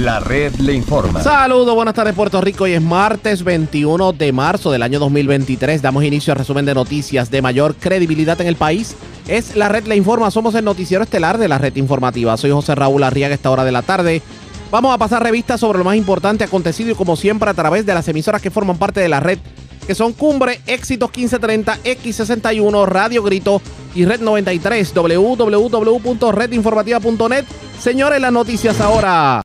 La red le informa. Saludos, buenas tardes Puerto Rico. Hoy es martes 21 de marzo del año 2023. Damos inicio al resumen de noticias de mayor credibilidad en el país. Es La red le informa. Somos el noticiero estelar de la red informativa. Soy José Raúl Arriaga a esta hora de la tarde. Vamos a pasar revistas sobre lo más importante acontecido y como siempre a través de las emisoras que forman parte de la red que son Cumbre, Éxitos 1530, X61, Radio Grito y Red 93, www.redinformativa.net. Señores, las noticias ahora.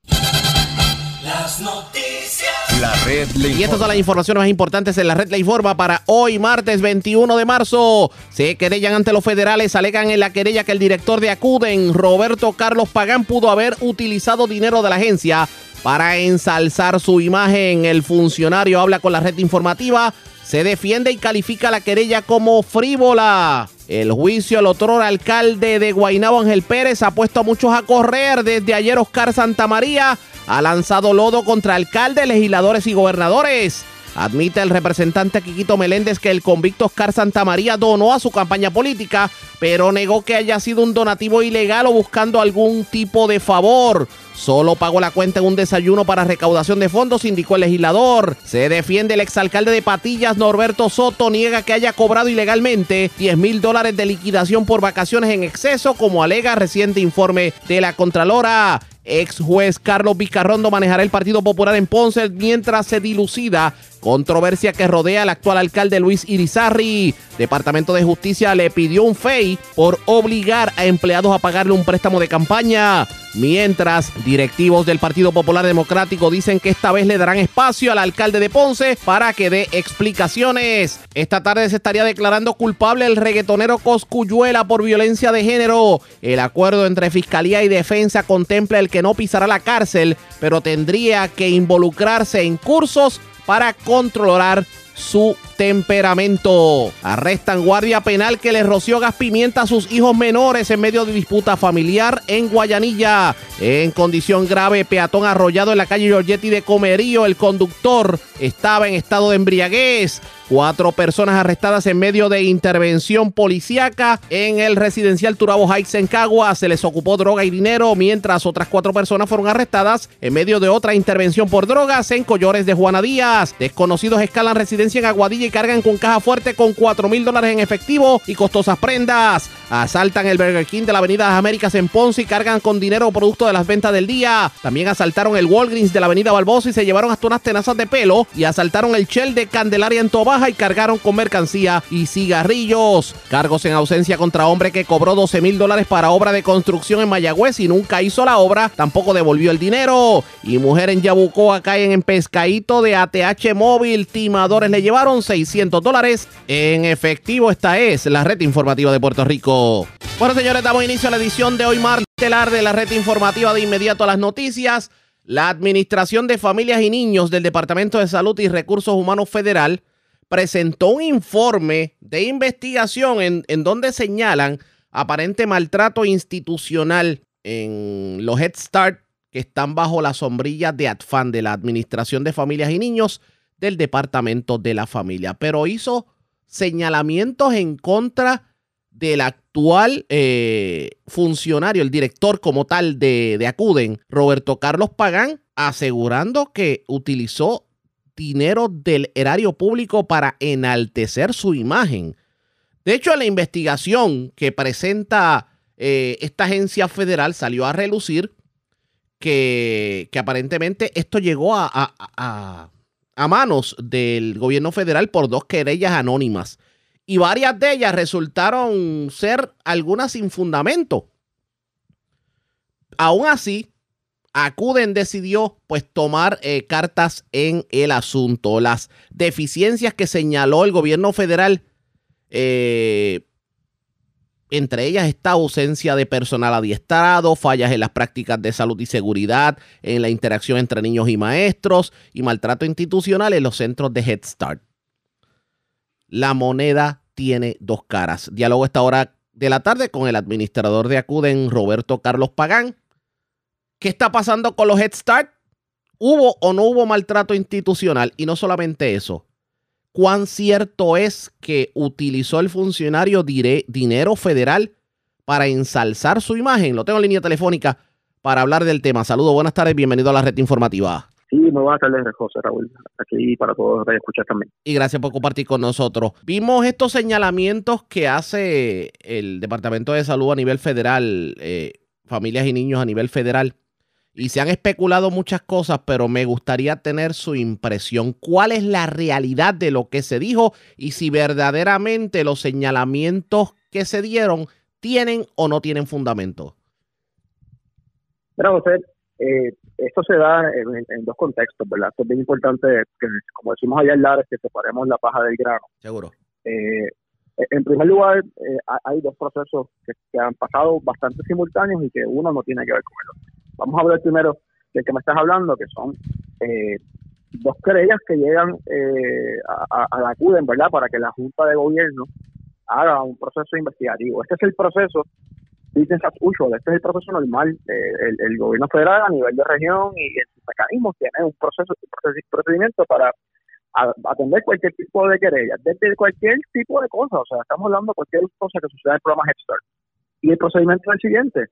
Las noticias. La red le Y estas son las informaciones más importantes en la red La Informa para hoy, martes 21 de marzo. Se querellan ante los federales, alegan en la querella que el director de Acuden, Roberto Carlos Pagán, pudo haber utilizado dinero de la agencia para ensalzar su imagen. El funcionario habla con la red informativa, se defiende y califica la querella como frívola. El juicio al otro alcalde de Guaynabo, Ángel Pérez, ha puesto a muchos a correr. Desde ayer, Oscar Santamaría ha lanzado lodo contra alcaldes, legisladores y gobernadores. Admite el representante Quiquito Meléndez que el convicto Oscar Santamaría donó a su campaña política, pero negó que haya sido un donativo ilegal o buscando algún tipo de favor. Solo pagó la cuenta en un desayuno para recaudación de fondos, indicó el legislador. Se defiende el exalcalde de Patillas, Norberto Soto, niega que haya cobrado ilegalmente 10 mil dólares de liquidación por vacaciones en exceso, como alega reciente informe de la Contralora. Ex juez Carlos Vizcarrondo manejará el Partido Popular en Ponce mientras se dilucida controversia que rodea al actual alcalde Luis Irizarri. Departamento de Justicia le pidió un FEI por obligar a empleados a pagarle un préstamo de campaña. Mientras, directivos del Partido Popular Democrático dicen que esta vez le darán espacio al alcalde de Ponce para que dé explicaciones. Esta tarde se estaría declarando culpable el reggaetonero Coscuyuela por violencia de género. El acuerdo entre Fiscalía y Defensa contempla el que no pisará la cárcel, pero tendría que involucrarse en cursos para controlar su temperamento. Arrestan guardia penal que le roció gas pimienta a sus hijos menores en medio de disputa familiar en Guayanilla. En condición grave, peatón arrollado en la calle Giorgetti de Comerío. El conductor estaba en estado de embriaguez. Cuatro personas arrestadas en medio de intervención policíaca en el residencial Turabo Heights en Cagua. Se les ocupó droga y dinero, mientras otras cuatro personas fueron arrestadas en medio de otra intervención por drogas en Collores de Juana Díaz. Desconocidos escalan residencia en Aguadilla y cargan con caja fuerte con 4 mil dólares en efectivo y costosas prendas. Asaltan el Burger King de la Avenida Las Américas en Ponce y cargan con dinero producto de las ventas del día. También asaltaron el Walgreens de la Avenida Barbosa y se llevaron hasta unas tenazas de pelo y asaltaron el Shell de Candelaria en Y cargaron con mercancía y cigarrillos. Cargos en ausencia contra hombre que cobró 12 mil dólares para obra de construcción en Mayagüez y nunca hizo la obra, tampoco devolvió el dinero. Y mujer en Yabucoa caen en pescadito de ATH móvil. Timadores le llevaron 600 dólares en efectivo. Esta es la red informativa de Puerto Rico. Bueno, señores, damos inicio a la edición de hoy martes de la red informativa de inmediato a las noticias. La Administración de Familias y Niños del Departamento de Salud y Recursos Humanos Federal presentó un informe de investigación en, en donde señalan aparente maltrato institucional en los Head Start que están bajo la sombrilla de ADFAN, de la Administración de Familias y Niños del Departamento de la Familia. Pero hizo señalamientos en contra del actual eh, funcionario, el director como tal de, de Acuden, Roberto Carlos Pagán, asegurando que utilizó dinero del erario público para enaltecer su imagen. De hecho, la investigación que presenta eh, esta agencia federal salió a relucir que, aparentemente esto llegó a- a manos del gobierno federal por dos querellas anónimas. Y varias de ellas resultaron ser algunas sin fundamento. Aún así, Acuden decidió pues tomar eh, cartas en el asunto. Las deficiencias que señaló el gobierno federal, eh, entre ellas esta ausencia de personal adiestrado, fallas en las prácticas de salud y seguridad, en la interacción entre niños y maestros y maltrato institucional en los centros de Head Start. La moneda tiene dos caras. Diálogo esta hora de la tarde con el administrador de Acuden, Roberto Carlos Pagán. ¿Qué está pasando con los Head Start? ¿Hubo o no hubo maltrato institucional? Y no solamente eso. ¿Cuán cierto es que utilizó el funcionario dire- dinero federal para ensalzar su imagen? Lo tengo en línea telefónica para hablar del tema. Saludos, buenas tardes, bienvenido a la red informativa. Sí, muy buenas tardes, José Raúl. Aquí para todos los escuchar también. Y gracias por compartir con nosotros. Vimos estos señalamientos que hace el Departamento de Salud a nivel federal, eh, familias y niños a nivel federal. Y se han especulado muchas cosas, pero me gustaría tener su impresión. ¿Cuál es la realidad de lo que se dijo y si verdaderamente los señalamientos que se dieron tienen o no tienen fundamento? Mira, José, eh, esto se da en, dos contextos, ¿verdad? Esto es bien importante, que, como decimos allá en Lares, que separemos la paja del grano. Seguro. Eh, en primer lugar, eh, hay dos procesos que, que, han pasado bastante simultáneos y que uno no tiene que ver con el otro. Vamos a hablar primero del que me estás hablando, que son eh, dos querellas que llegan eh, a, la CUDEN, ¿verdad? Para que la Junta de Gobierno haga un proceso investigativo. Este es el proceso, business usual, este es el proceso normal. Eh, el, gobierno federal a nivel de región y en sus tiene un proceso, un procedimiento para atender cualquier tipo de querella, desde cualquier tipo de cosa. O sea, estamos hablando de cualquier cosa que suceda en el programa Head Start. Y el procedimiento es el siguiente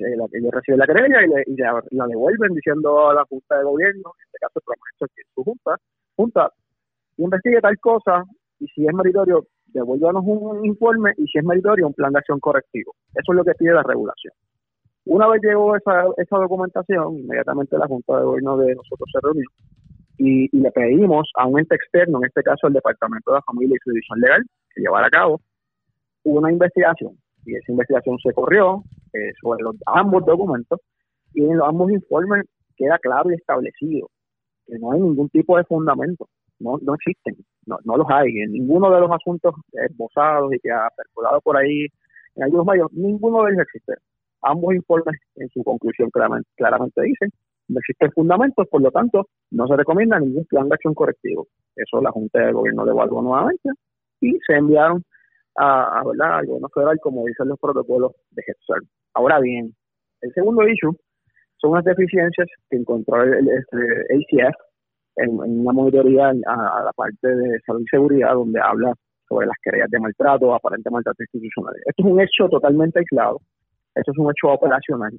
ellos reciben la querella y, la, devuelven diciendo a la Junta de Gobierno, en este caso el que su Junta, Junta, investigue tal cosa y si es meritorio, devuélvanos un informe y si es meritorio, un plan de acción correctivo. Eso es lo que pide la regulación. Una vez llegó esa, esa documentación, inmediatamente la Junta de Gobierno de nosotros se reunió y, le pedimos a un ente externo, en este caso el Departamento de la Familia y su División Legal, que llevara a cabo una investigación. Y esa investigación se corrió, eh, sobre los, ambos documentos y en los ambos informes queda claro y establecido que no hay ningún tipo de fundamento, no, no existen, no, no los hay en ninguno de los asuntos esbozados y que ha circulado por ahí en algunos medios, ninguno de ellos existe. Ambos informes en su conclusión claramente, claramente dicen no existen fundamentos, por lo tanto, no se recomienda ningún plan de acción correctivo. Eso la Junta de Gobierno evaluó nuevamente y se enviaron a, a ¿verdad? al gobierno federal, como dicen los protocolos de GETSAR. Ahora bien, el segundo issue son las deficiencias que encontró el, este, ACF en, una monitoría a, la parte de salud y seguridad, donde habla sobre las querellas de maltrato, aparente maltrato institucional. Esto es un hecho totalmente aislado, esto es un hecho operacional.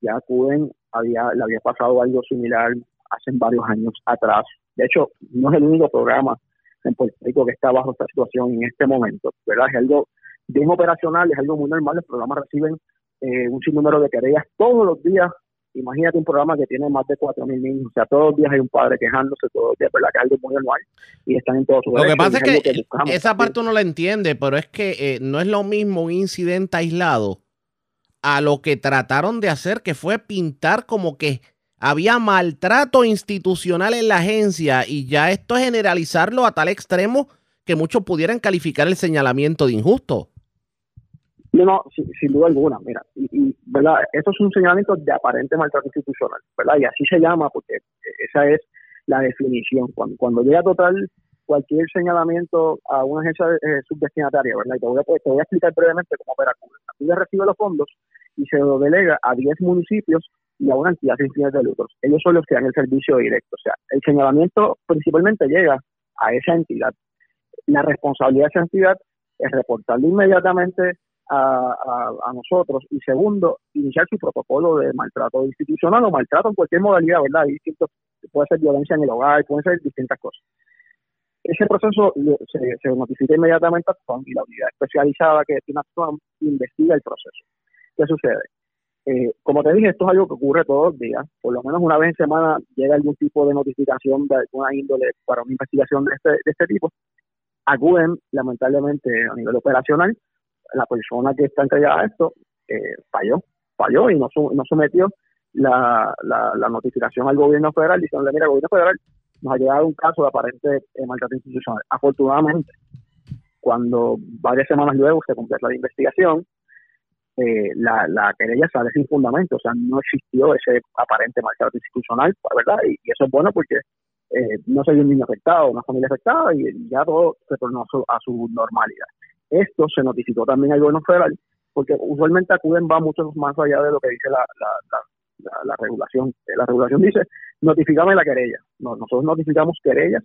Ya acuden, había, le había pasado algo similar hace varios años atrás. De hecho, no es el único programa en Puerto Rico que está bajo esta situación en este momento, ¿verdad? Es algo bien operacional, es algo muy normal, los programas reciben eh, un sinnúmero de querellas todos los días. Imagínate un programa que tiene más de 4.000 niños, o sea, todos los días hay un padre quejándose, todos los días, ¿verdad? Que es algo muy anual y están en todos sus Lo que pasa es que, esa parte uno la entiende, pero es que eh, no es lo mismo un incidente aislado a lo que trataron de hacer, que fue pintar como que había maltrato institucional en la agencia y ya esto es generalizarlo a tal extremo que muchos pudieran calificar el señalamiento de injusto. No, no, sin, duda alguna, mira, y, ¿verdad? Esto es un señalamiento de aparente maltrato institucional, ¿verdad? Y así se llama porque esa es la definición. Cuando, cuando llega total cualquier señalamiento a una agencia eh, subdestinataria, ¿verdad? Y te voy, a, te voy a explicar brevemente cómo opera Cuba. Cuba recibe los fondos y se lo delega a 10 municipios y a una entidad sin fines de lucro. Ellos son los que dan el servicio directo. O sea, el señalamiento principalmente llega a esa entidad. La responsabilidad de esa entidad es reportarlo inmediatamente a, a, nosotros y segundo, iniciar su protocolo de maltrato institucional o maltrato en cualquier modalidad, ¿verdad? puede ser violencia en el hogar, pueden ser distintas cosas. Ese proceso se, notifica inmediatamente a y la unidad especializada que tiene FAM investiga el proceso. ¿Qué sucede? Eh, como te dije, esto es algo que ocurre todos los días. Por lo menos una vez en semana llega algún tipo de notificación de alguna índole para una investigación de este, de este tipo. Acuden, lamentablemente, a nivel operacional, la persona que está entregada a esto eh, falló, falló y no, sometió la, notificación al gobierno federal diciendo, mira, el gobierno federal nos ha llegado un caso de aparente eh, maltrato institucional. Afortunadamente, cuando varias semanas luego se completa la investigación, eh, la, la querella sale sin fundamento, o sea, no existió ese aparente maltrato institucional, ¿verdad? Y, eso es bueno porque eh, no vio un niño afectado, una familia afectada y ya todo se tornó a su normalidad. Esto se notificó también al gobierno federal, porque usualmente acuden va mucho más allá de lo que dice la, la, regulación. La regulación dice, notificame la querella. nosotros notificamos querellas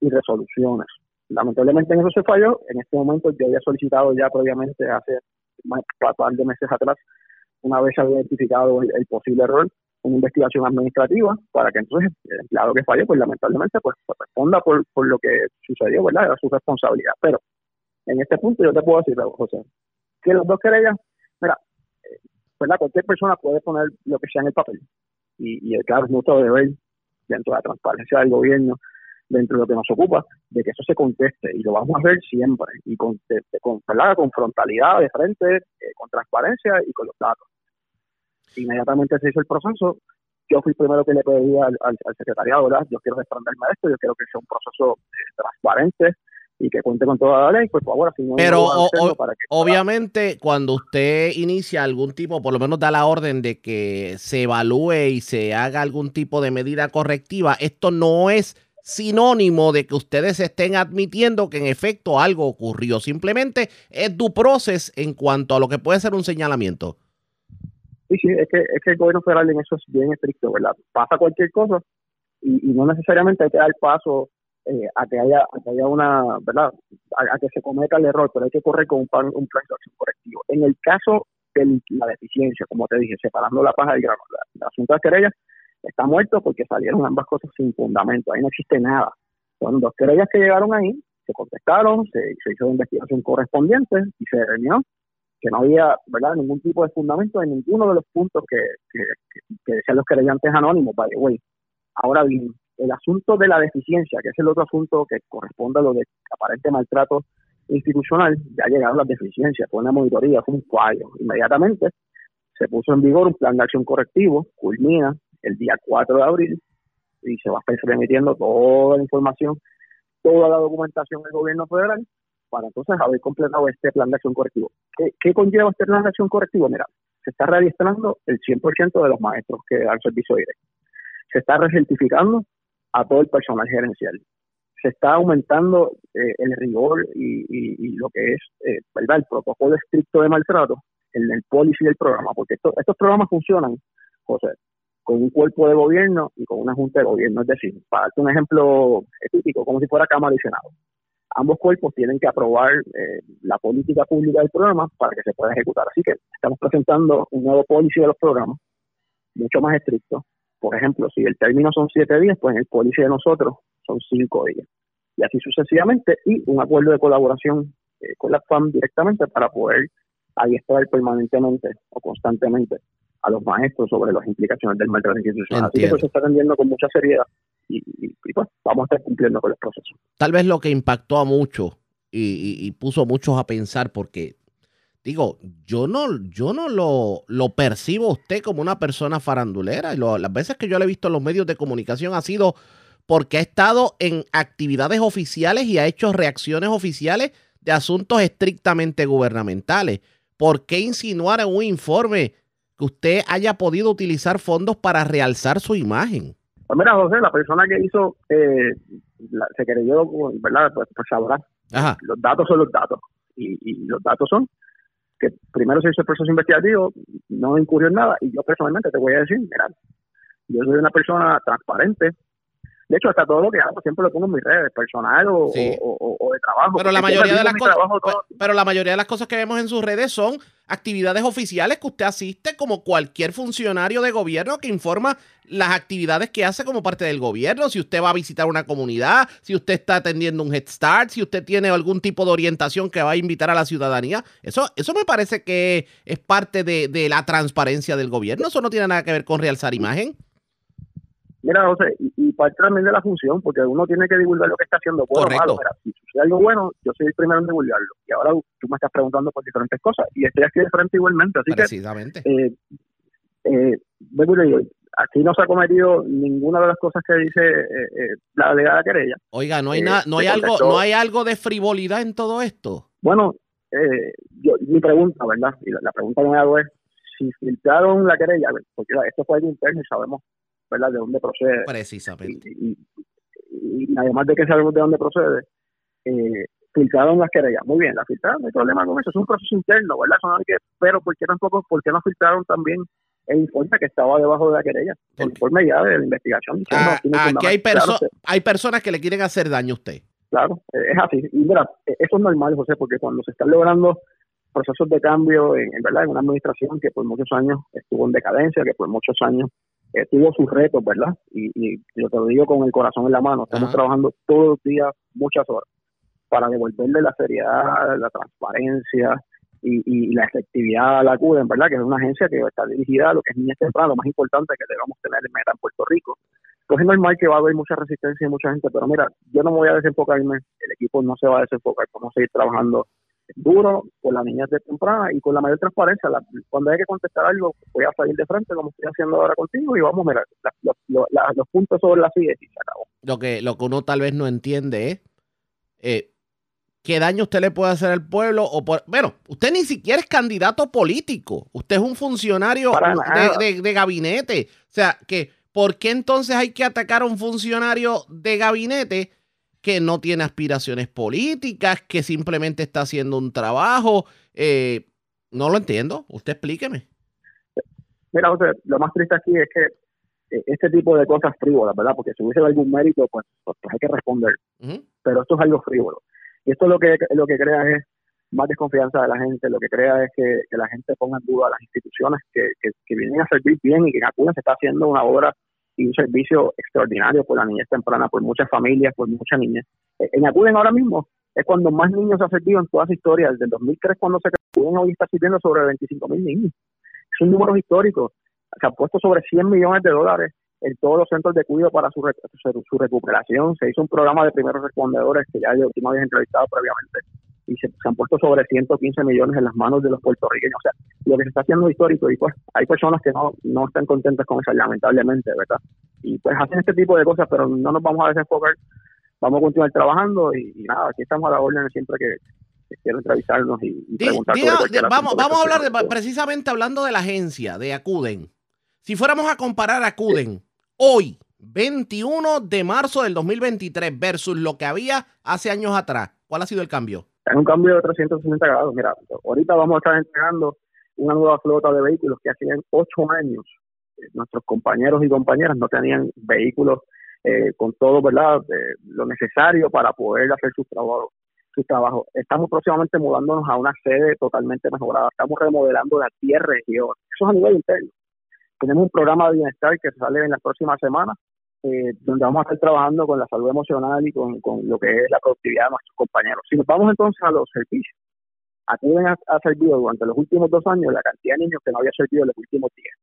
y resoluciones. Lamentablemente en eso se falló. En este momento yo había solicitado ya previamente hace más, par de meses atrás una vez se identificado el, posible error, una investigación administrativa para que entonces el empleado que falle, pues lamentablemente, pues responda por, por lo que sucedió, ¿verdad? Era su responsabilidad. Pero en este punto yo te puedo decir, José, que los dos querellas, mira, eh, ¿verdad? Cualquier persona puede poner lo que sea en el papel. Y, y claro, es nuestro deber, dentro de la transparencia del gobierno, dentro de lo que nos ocupa, de que eso se conteste. Y lo vamos a hacer siempre. Y con, de- de- con, con frontalidad de frente, eh, con transparencia y con los datos. Inmediatamente se hizo el proceso. Yo fui el primero que le pedí al, al, al secretariado, ¿verdad? Yo quiero desprenderme de esto, yo quiero que sea un proceso eh, transparente y que cuente con toda la ley, pues por favor, así no Pero o- para que Obviamente, cuando usted inicia algún tipo, por lo menos da la orden de que se evalúe y se haga algún tipo de medida correctiva, esto no es sinónimo de que ustedes estén admitiendo que en efecto algo ocurrió. Simplemente es due process en cuanto a lo que puede ser un señalamiento. Sí, sí, es que, es que el gobierno federal en eso es bien estricto, ¿verdad? Pasa cualquier cosa y, no necesariamente hay que dar paso eh, a que haya a que haya una, ¿verdad? A, a que se cometa el error, pero hay que correr con un plan, un plan de acción correctivo. En el caso de la deficiencia, como te dije, separando la paja del grano, la- el asunto de las querellas está muerto porque salieron ambas cosas sin fundamento, ahí no existe nada. Son dos querellas que llegaron ahí, se contestaron, se, hizo la investigación correspondiente y se determinó que no había verdad ningún tipo de fundamento en ninguno de los puntos que, que, que- decían los querellantes anónimos, by the. Ahora bien, el asunto de la deficiencia, que es el otro asunto que corresponde a lo de aparente maltrato institucional, ya llegaron las deficiencias, fue una monitoría, fue un fallo. Inmediatamente se puso en vigor un plan de acción correctivo, culmina el día 4 de abril y se va a estar remitiendo toda la información, toda la documentación del gobierno federal para entonces haber completado este plan de acción correctivo. ¿Qué, qué conlleva este plan de acción correctivo? Mira, se está registrando el 100% de los maestros que dan servicio directo. Se está recertificando a todo el personal gerencial. Se está aumentando eh, el rigor y, lo que es eh, ¿verdad? el protocolo estricto de maltrato en el policy del programa, porque esto- estos programas funcionan, José, con un cuerpo de gobierno y con una junta de gobierno. Es decir, para darte un ejemplo típico, como si fuera Cámara y Senado ambos cuerpos tienen que aprobar eh, la política pública del programa para que se pueda ejecutar. Así que estamos presentando un nuevo policy de los programas, mucho más estricto. Por ejemplo, si el término son siete días, pues en el policy de nosotros son cinco días. Y así sucesivamente, y un acuerdo de colaboración eh, con la FAM directamente para poder adiestrar permanentemente o constantemente a los maestros sobre las implicaciones del maltrato institucional. Así que Entiendo. pues, se está atendiendo con mucha seriedad y, y- y, pues vamos a estar cumpliendo con los procesos. Tal vez lo que impactó a muchos y, y- y puso a muchos a pensar porque digo, yo no, yo no lo, lo percibo a usted como una persona farandulera. Y lo- las veces que yo le he visto en los medios de comunicación ha sido porque ha estado en actividades oficiales y ha hecho reacciones oficiales de asuntos estrictamente gubernamentales. ¿Por qué insinuar en un informe que usted haya podido utilizar fondos para realzar su imagen? Pues mira, José, la persona que hizo, eh, la, se creyó, ¿verdad? Pues, pues sabrá. Ajá. Los datos son los datos. Y, y los datos son que primero se hizo el proceso investigativo, no incurrió en nada. Y yo personalmente te voy a decir, mira, yo soy una persona transparente. De hecho, hasta todo lo que hago siempre lo pongo en mis redes, personal o, Sí. o- o- o de trabajo. Pero la mayoría de las cosas, pe- pero la mayoría de las cosas que vemos en sus redes son actividades oficiales que usted asiste como cualquier funcionario de gobierno que informa las actividades que hace como parte del gobierno, si usted va a visitar una comunidad, si usted está atendiendo un Head Start, si usted tiene algún tipo de orientación que va a invitar a la ciudadanía. Eso, eso me parece que es parte de, de la transparencia del gobierno. Eso no tiene nada que ver con realzar imagen. Mira, José, y, y parte también de la función, porque uno tiene que divulgar lo que está haciendo bueno o Correcto. malo. Mira, si sucede algo bueno, yo soy el primero en divulgarlo. Y ahora tú me estás preguntando por diferentes cosas. Y estoy aquí de frente igualmente. Así que Precisamente. eh, eh, le digo, aquí no se ha cometido ninguna de las cosas que dice eh, eh, la delegada querella. Oiga, no hay eh, nada, no hay algo, no hay algo de frivolidad en todo esto. Bueno, eh, yo, mi pregunta, ¿verdad? Y la, la pregunta que me hago es, si filtraron la querella, porque esto fue algo interno y sabemos, ¿verdad?, de dónde procede. Precisamente. y, y- y además de que sabemos de dónde procede, eh, filtraron las querellas. Muy bien, las filtraron, no hay problema con eso, es un proceso interno, ¿verdad? Hay que, pero ¿por qué tampoco, por qué no filtraron también el informe que estaba debajo de la querella? El informe ya de la investigación. Ah, no aquí hay, fundamento. perso- Claro, hay personas que le quieren hacer daño a usted. Claro, eh, es así. Y mira, eh, eso es normal, José, porque cuando se están logrando procesos de cambio en, en verdad en una administración que por muchos años estuvo en decadencia, que por muchos años eh, tuvo sus retos, ¿verdad? Y, y yo te lo digo con el corazón en la mano, estamos Ajá. trabajando todos los días, muchas horas, para devolverle la seriedad, la transparencia y, y la efectividad a la CUDEN, ¿verdad? Que es una agencia que está dirigida a lo que es niñez temprana, lo más importante que debemos tener en meta en Puerto Rico. Pues es normal que va a haber mucha resistencia y mucha gente, pero mira, yo no me voy a desenfocarme, el equipo no se va a desenfocar, vamos a seguir trabajando duro con la niñez de temprana y con la mayor transparencia. La- cuando hay que contestar algo, voy a salir de frente como estoy haciendo ahora contigo y vamos a mirar la- lo- lo- la- los puntos sobre la silla y se acabó. Lo que, lo que uno tal vez no entiende es eh, qué daño usted le puede hacer al pueblo. o por, Bueno, usted ni siquiera es candidato político. Usted es un funcionario de, de- de gabinete. O sea, que ¿por qué entonces hay que atacar a un funcionario de gabinete que no tiene aspiraciones políticas, que simplemente está haciendo un trabajo? Eh, no lo entiendo. Usted explíqueme. Mira, José, lo más triste aquí es que eh, este tipo de cosas frívolas, ¿verdad? Porque si hubiese algún mérito, pues, pues, pues hay que responder. Pero esto es algo frívolo. Y esto lo que, lo que crea es más desconfianza de la gente, lo que crea es que, que la gente ponga en duda las instituciones que, que, que vienen a servir bien y que en Acuña se está haciendo una obra y un servicio extraordinario por la niñez temprana, por muchas familias, por muchas niñas. Eh, En Acuden ahora mismo es cuando más niños se ha servido en toda su historia. Desde el 2003 cuando se Acuden hoy está sirviendo sobre 25 mil niños. Son números históricos. Se han puesto sobre 100 millones de dólares en todos los centros de cuidado para su, re- su, su recuperación. Se hizo un programa de primeros respondedores que ya yo última vez entrevistado previamente y se, se han puesto sobre 115 millones en las manos de los puertorriqueños. O sea, lo que se está haciendo es histórico y pues hay personas que no, no están contentas con eso, lamentablemente, ¿verdad? Y pues hacen este tipo de cosas, pero no nos vamos a desenfocar, vamos a continuar trabajando y, y nada, aquí estamos a la orden siempre que, quiero entrevistarnos y, y preguntar diga- de- vamos, vamos a se hablar de, precisamente hablando de la agencia de Acuden. Si fuéramos a comparar Acuden hoy, 21 de marzo del 2023, versus lo que había hace años atrás, ¿cuál ha sido el cambio? Es un cambio de 360 grados. Mira, ahorita vamos a estar entregando una nueva flota de vehículos que hacían ocho años eh, nuestros compañeros y compañeras no tenían vehículos eh, con todo, ¿verdad? Eh, lo necesario para poder hacer sus trabajos. Sus trabajos. Estamos próximamente mudándonos a una sede totalmente mejorada. Estamos remodelando las 10 regiones. Eso es a nivel interno. Tenemos un programa de bienestar que sale en las próximas semanas, eh, donde vamos a estar trabajando con la salud emocional y con, lo que es la productividad de nuestros compañeros. Si nos vamos entonces a los servicios, Acuden ha, ha servido durante los últimos dos años la cantidad de niños que no había servido en los últimos diez.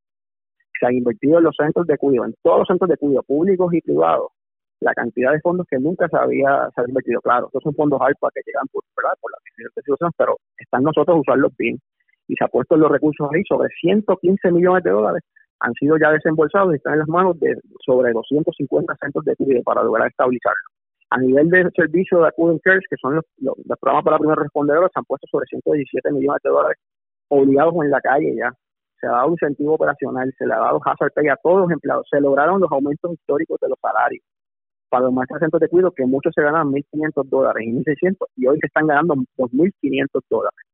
Se han invertido en los centros de cuidado, en todos los centros de cuidado, públicos y privados, la cantidad de fondos que nunca se había, invertido. Claro, estos son fondos ARPA que llegan por, ¿verdad? por instituciones, pero están nosotros usarlos bien. Y se ha puesto los recursos ahí, sobre 115 millones de dólares han sido ya desembolsados y están en las manos de sobre 250 centros de cuidado para lograr estabilizarlo. A nivel de servicio de Acuden Cares, que son los, programas para primeros respondedores, se han puesto sobre 117 millones de dólares obligados en la calle ya. Se ha dado incentivo operacional, se le ha dado hazard pay a todos los empleados. Se lograron los aumentos históricos de los salarios para los maestros de centros de cuidado, que muchos se ganan 1.500 dólares y 1.600 y hoy se están ganando 2.500 dólares.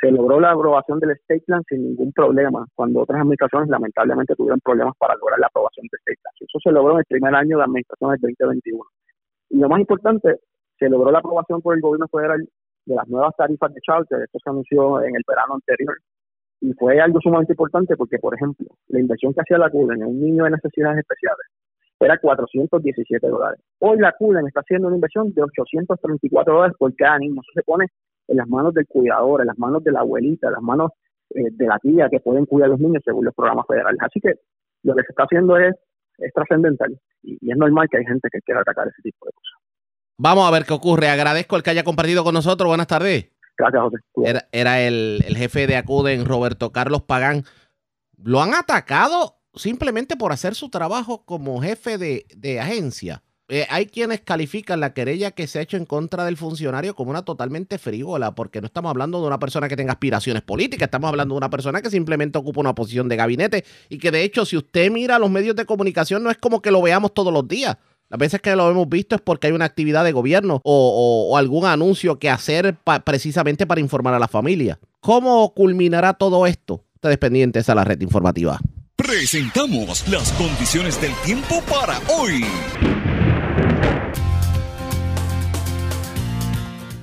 Se logró la aprobación del State Plan sin ningún problema, cuando otras administraciones lamentablemente tuvieron problemas para lograr la aprobación del State Plan. Eso se logró en el primer año de administración del 2021. Y lo más importante, se logró la aprobación por el gobierno federal de las nuevas tarifas de charter. Esto se anunció en el verano anterior. Y fue algo sumamente importante porque, por ejemplo, la inversión que hacía la CUDEN en un niño de necesidades especiales era 417 dólares. Hoy la CUDEN está haciendo una inversión de 834 dólares por cada niño. Eso se pone en las manos del cuidador, en las manos de la abuelita, en las manos eh, de la tía que pueden cuidar a los niños según los programas federales. Así que lo que se está haciendo es, es trascendental y, y es normal que hay gente que quiera atacar ese tipo de cosas. Vamos a ver qué ocurre. Agradezco el que haya compartido con nosotros. Buenas tardes. Gracias, José. Era, era el, el jefe de Acuden, Roberto Carlos Pagán. Lo han atacado simplemente por hacer su trabajo como jefe de, de agencia. Eh, hay quienes califican la querella que se ha hecho en contra del funcionario como una totalmente frívola, porque no estamos hablando de una persona que tenga aspiraciones políticas, estamos hablando de una persona que simplemente ocupa una posición de gabinete y que de hecho si usted mira los medios de comunicación no es como que lo veamos todos los días. Las veces que lo hemos visto es porque hay una actividad de gobierno o, algún anuncio que hacer precisamente para informar a la familia. ¿Cómo culminará todo esto? Ustedes pendientes a la red informativa. Presentamos las condiciones del tiempo para hoy.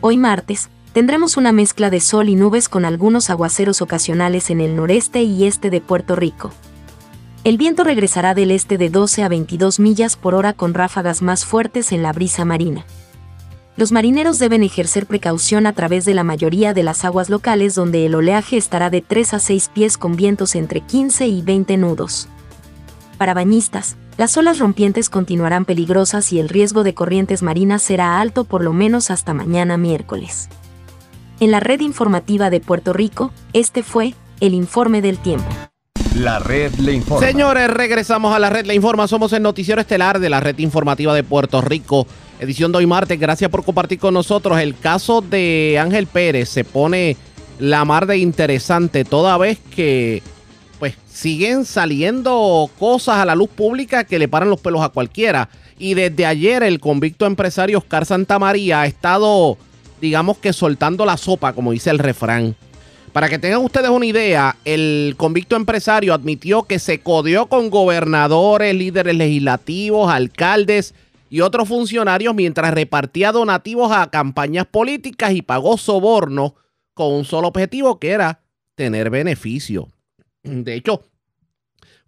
Hoy martes, Tendremos una mezcla de sol y nubes con algunos aguaceros ocasionales en el noreste y este de Puerto Rico. El viento regresará del este de 12 a 22 millas por hora con ráfagas más fuertes en la brisa marina. Los marineros deben ejercer precaución a través de la mayoría de las aguas locales donde el oleaje estará de 3 a 6 pies con vientos entre 15 y 20 nudos. Para bañistas, las olas rompientes continuarán peligrosas y el riesgo de corrientes marinas será alto por lo menos hasta mañana miércoles. En la red informativa de Puerto Rico, este fue el informe del tiempo. La red le informa. Señores, regresamos a la red Le Informa. Somos el noticiero estelar de la red informativa de Puerto Rico. Edición de hoy martes. Gracias por compartir con nosotros. El caso de Ángel Pérez se pone la mar de interesante toda vez que siguen saliendo cosas a la luz pública que le paran los pelos a cualquiera. Y desde ayer el convicto empresario Oscar Santamaría ha estado, digamos que soltando la sopa, como dice el refrán. Para que tengan ustedes una idea, el convicto empresario admitió que se codeó con gobernadores, líderes legislativos, alcaldes y otros funcionarios mientras repartía donativos a campañas políticas y pagó soborno con un solo objetivo que era tener beneficio. De hecho,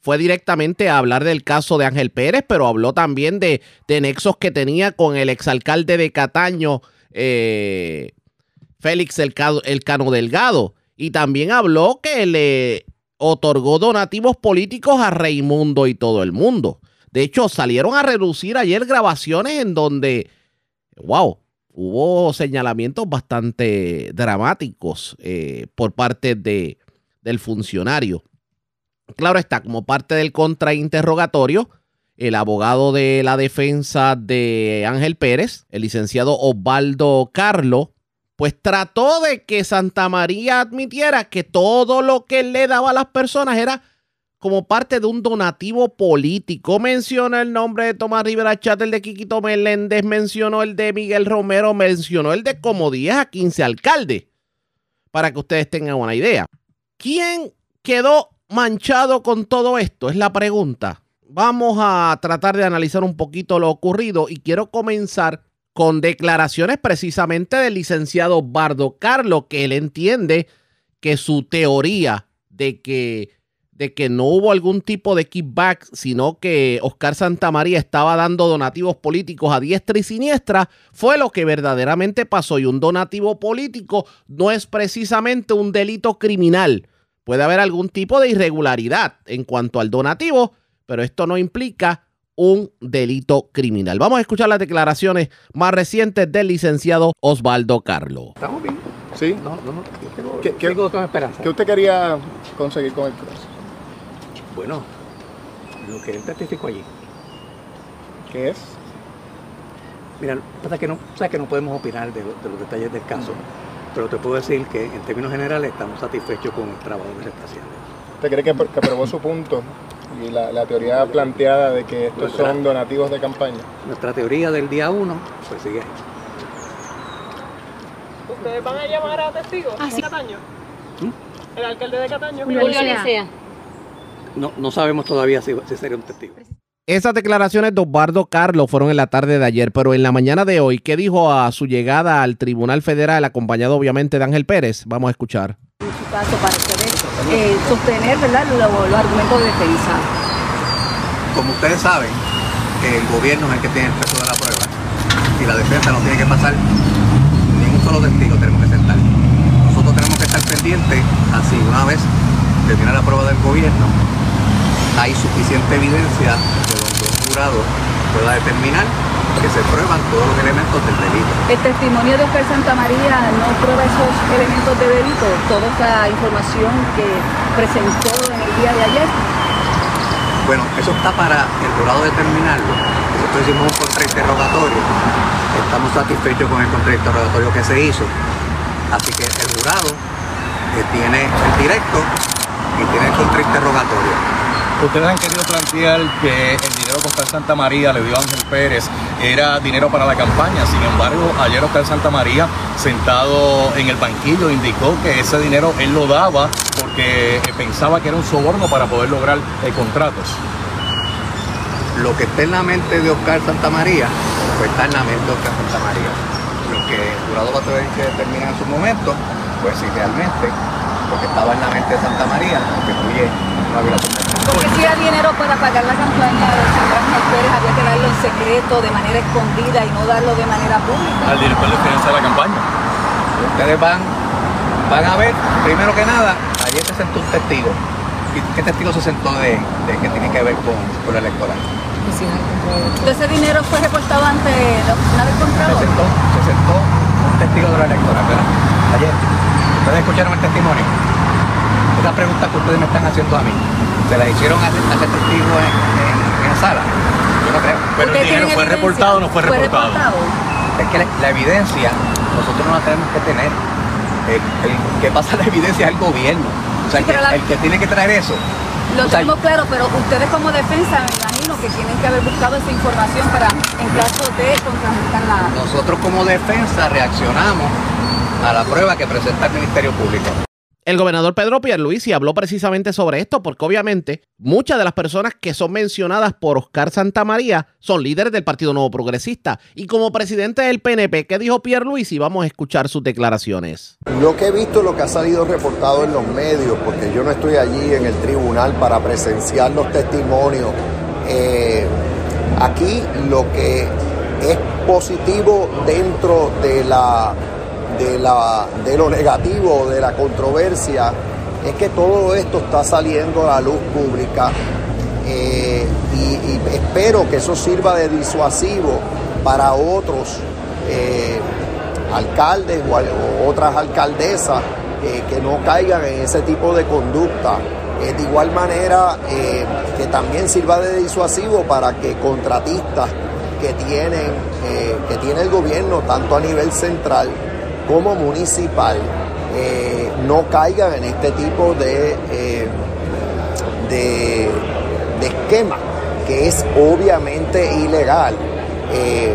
fue directamente a hablar del caso de Ángel Pérez, pero habló también de, nexos que tenía con el exalcalde de Cataño, eh, Félix Elcano Delgado. Y también habló que le otorgó donativos políticos a Raimundo y todo el mundo. De hecho, salieron a reducir ayer grabaciones en donde, wow, hubo señalamientos bastante dramáticos eh, por parte de, del funcionario. Claro está, como parte del contrainterrogatorio, el abogado de la defensa de Ángel Pérez, el licenciado Osvaldo Carlo, pues trató de que Santa María admitiera que todo lo que le daba a las personas era como parte de un donativo político. Mencionó el nombre de Tomás Rivera Chat, el de Quiquito Meléndez, mencionó el de Miguel Romero, mencionó el de como 10 a 15 alcaldes. Para que ustedes tengan una idea. ¿Quién quedó manchado con todo esto? Es la pregunta. Vamos a tratar de analizar un poquito lo ocurrido y quiero comenzar con declaraciones precisamente del licenciado Bardo Carlos, que él entiende que su teoría de que, de que no hubo algún tipo de kickback, sino que Oscar Santamaría estaba dando donativos políticos a diestra y siniestra, fue lo que verdaderamente pasó. Y un donativo político no es precisamente un delito criminal. Puede haber algún tipo de irregularidad en cuanto al donativo, pero esto no implica un delito criminal. Vamos a escuchar las declaraciones más recientes del licenciado Osvaldo Carlo. ¿Estamos bien? Sí. No, no, no. ¿Qué- qué- esperanza. ¿Qué usted quería conseguir con el caso? Bueno, lo que él testificó allí. ¿Qué es? Mira, lo que pasa es que no, sabes que no podemos opinar de, lo- de los detalles del caso, pero te puedo decir que en términos generales estamos satisfechos con el trabajo que se está haciendo. ¿Usted cree que, que aprobó su punto y la, la teoría planteada de que estos son donativos de campaña? Nuestra teoría del día uno, pues sigue ahí. ¿Ustedes van a llamar a testigos Ah, de Cataño? ¿El alcalde de Cataño? Julio Licea. No, no sabemos todavía si, si sería un testigo. Esas declaraciones de Osvaldo Carlos fueron en la tarde de ayer, pero en la mañana de hoy, ¿qué dijo a su llegada al Tribunal Federal, acompañado obviamente de Ángel Pérez? Vamos a escuchar. En su caso, para poder eh, sostener ¿verdad? Los, los argumentos de defensa. Como ustedes saben, el gobierno es el que tiene el peso de la prueba y la defensa no tiene que pasar ni un solo testigo, tenemos que sentar. Nosotros tenemos que estar pendientes, así una vez termina la prueba del gobierno, hay suficiente evidencia pueda determinar que se prueban todos los elementos del delito. El testimonio de Oscar Santamaría no prueba esos elementos de delito, toda esa información que presentó en el día de ayer. Bueno, eso está para el jurado determinarlo. Nosotros hicimos un contrainterrogatorio. Estamos satisfechos con el contrainterrogatorio que se hizo. Así que el jurado que tiene el directo y tiene el contrainterrogatorio. Ustedes han querido plantear que el Oscar Santa María le dio a Ángel Pérez era dinero para la campaña. Sin embargo, ayer Oscar Santa María, sentado en el banquillo, indicó que ese dinero él lo daba porque eh, pensaba que era un soborno para poder lograr eh, contratos. Lo que está en la mente de Oscar Santa María, pues está en la mente de Oscar Santa María. Lo que el jurado va a tener que determinar en su momento, pues si realmente lo que estaba en la mente de Santa María constituye Porque si era dinero para pagar la campaña señor Ángel Pérez, había que darlo en secreto, de manera escondida y no darlo de manera pública. Al director de finanzas de la campaña. Ustedes van, van a ver, primero que nada, ayer se sentó un testigo. ¿Y qué testigo se sentó de, de que tiene que ver con, con el electoral? Entonces ese dinero fue reportado ante la oficina del Se sentó, se sentó un testigo de la electoral, ¿verdad? Ayer. ¿Ustedes escucharon el testimonio? Esa pregunta que ustedes me están haciendo a mí, ¿se la hicieron a a ese testigo en, en, en la sala? Yo no creo. Pero el ¿Ustedes dinero fue reportado o no fue reportado. Es que la, la evidencia nosotros no la tenemos que tener. El, el que pasa la evidencia es el gobierno. O sea, Sí, que- pero la- el que tiene que traer eso. Lo o sea, tenemos claro, pero ustedes como defensa me imagino que tienen que haber buscado esa información para, en caso de contrarrestar la... nosotros como defensa reaccionamos a la prueba que presenta el Ministerio Público. El gobernador Pedro Pierluisi habló precisamente sobre esto porque obviamente muchas de las personas que son mencionadas por Oscar Santamaría son líderes del Partido Nuevo Progresista y como presidente del PNP, ¿qué dijo Pierluisi? Vamos a escuchar sus declaraciones. Lo que he visto, lo que ha salido reportado en los medios, porque yo no estoy allí en el tribunal para presenciar los testimonios, eh, aquí lo que es positivo dentro de la de la de lo negativo de la controversia es que todo esto está saliendo a la luz pública eh, y, espero que eso sirva de disuasivo para otros eh, alcaldes o, otras alcaldesas eh, que no caigan en ese tipo de conducta. De igual manera que también sirva de disuasivo para que contratistas que tienen que tiene el gobierno tanto a nivel central como municipal eh, no caigan en este tipo de eh, de, de esquema que es obviamente ilegal. Eh,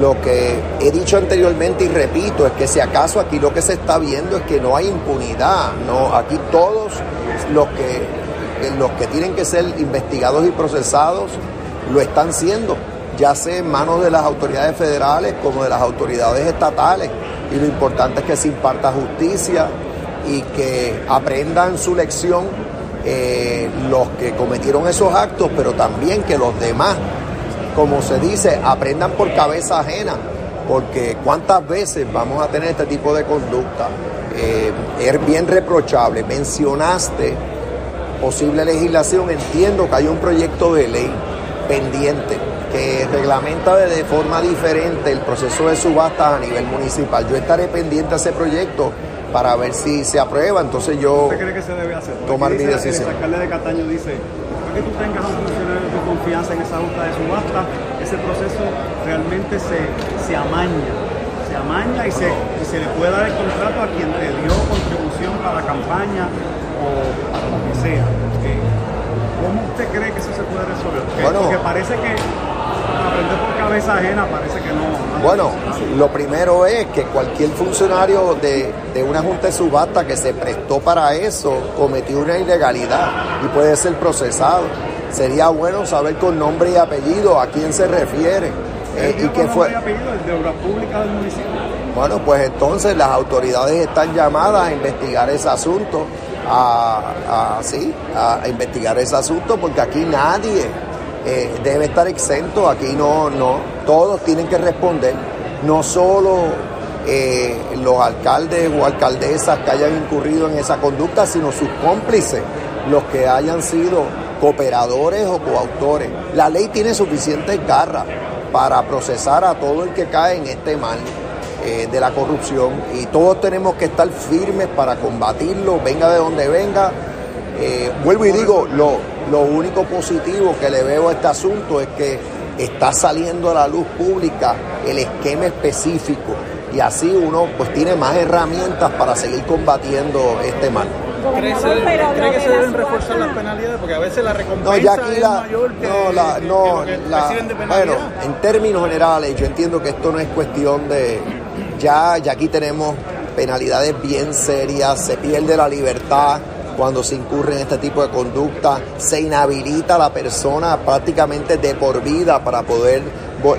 lo que he dicho anteriormente y repito es que si acaso aquí lo que se está viendo es que no hay impunidad, no aquí todos los que los que tienen que ser investigados y procesados lo están siendo, ya sea en manos de las autoridades federales como de las autoridades estatales y lo importante es que se imparta justicia y que aprendan su lección eh, los que cometieron esos actos, pero también que los demás, como se dice, aprendan por cabeza ajena, porque cuántas veces vamos a tener este tipo de conducta. Eh, es bien reprochable. Mencionaste posible legislación, entiendo que hay un proyecto de ley pendiente que reglamenta de forma diferente el proceso de subastas a nivel municipal. Yo estaré pendiente a ese proyecto para ver si se aprueba, entonces yo ¿Usted cree que se debe hacer? Porque tomar mi decisión. El alcalde de Cataño dice, después que tú tengas a un funcionario de tu confianza en esa junta de subasta, ese proceso realmente se, se amaña, se amaña y se, y se le puede dar el contrato a quien te dio contribución para la campaña o para lo que sea. Eh, ¿Cómo usted cree que eso se puede resolver? Porque, Bueno. porque parece que aprender por cabeza ajena parece que no. no Bueno, lo primero es que cualquier funcionario de, de una junta de subasta que se prestó para eso cometió una ilegalidad y puede ser procesado. Sería bueno saber con nombre y apellido a quién se refiere eh, y qué con fue. nombre y apellido el de obras públicas del municipio. Bueno, pues entonces las autoridades están llamadas a investigar ese asunto, a, a- sí, a investigar ese asunto, porque aquí nadie eh, debe estar exento, aquí no, no, todos tienen que responder, no solo eh, los alcaldes o alcaldesas que hayan incurrido en esa conducta, sino sus cómplices, los que hayan sido cooperadores o coautores. La ley tiene suficientes garras para procesar a todo el que cae en este mal eh, de la corrupción y todos tenemos que estar firmes para combatirlo, venga de donde venga. Eh, vuelvo y digo, lo, lo único positivo que le veo a este asunto es que está saliendo a la luz pública el esquema específico y así uno pues tiene más herramientas para seguir combatiendo este mal. ¿Cree, ¿Cree que se deben reforzar las penalidades? Porque a veces la recompensa No, ya aquí es la, mayor que, no, la, que- no, que lo que la- reciben de bueno, en términos generales, yo entiendo que esto no es cuestión de, ya, ya aquí tenemos penalidades bien serias, se pierde la libertad cuando se incurre en este tipo de conducta, se inhabilita a la persona prácticamente de por vida para poder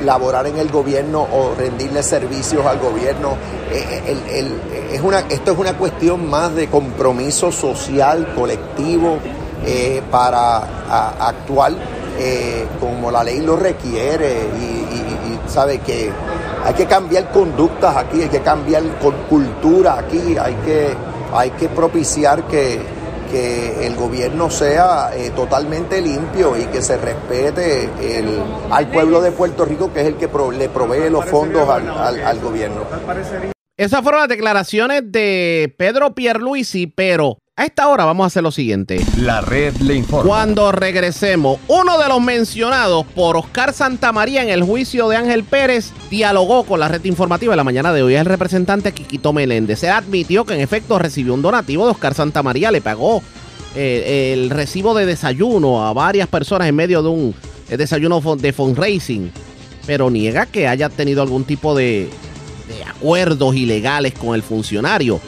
laborar en el gobierno o rendirle servicios al gobierno. Eh, una, esto es una cuestión más de compromiso social, colectivo, eh, para actuar eh, como la ley lo requiere y, sabe que hay que cambiar conductas aquí, hay que cambiar cultura aquí, hay que, hay que propiciar que, que el gobierno sea eh, totalmente limpio y que se respete el, al pueblo de Puerto Rico, que es el que pro- le provee los fondos al, gobierno. Esas fueron las declaraciones de Pedro Pierluisi, pero a esta hora vamos a hacer lo siguiente. La red le informa. Cuando regresemos, uno de los mencionados por Oscar Santamaría en el juicio de Ángel Pérez dialogó con la red informativa en la mañana de hoy. Es el representante Quiquito Meléndez. Él admitió que en efecto recibió un donativo de Oscar Santamaría, le pagó eh, el recibo de desayuno a varias personas en medio de un eh, desayuno de fundraising, pero niega que haya tenido algún tipo de, de acuerdos ilegales con el funcionario.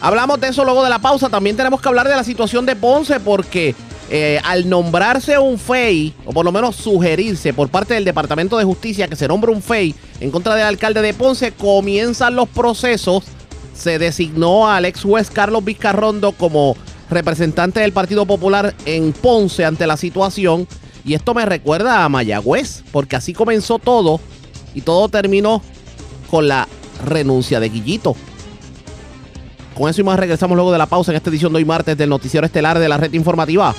Hablamos de eso luego de la pausa. También tenemos que hablar de la situación de Ponce porque eh, al nombrarse un FEI, o por lo menos sugerirse por parte del Departamento de Justicia que se nombre un FEI en contra del alcalde de Ponce, comienzan los procesos. Se designó al ex juez Carlos Vizcarrondo como representante del Partido Popular en Ponce ante la situación. Y esto me recuerda a Mayagüez, porque así comenzó todo y todo terminó con la renuncia de Guillito. Con eso y más regresamos luego de la pausa en esta edición de hoy martes del noticiero estelar de la red informativa.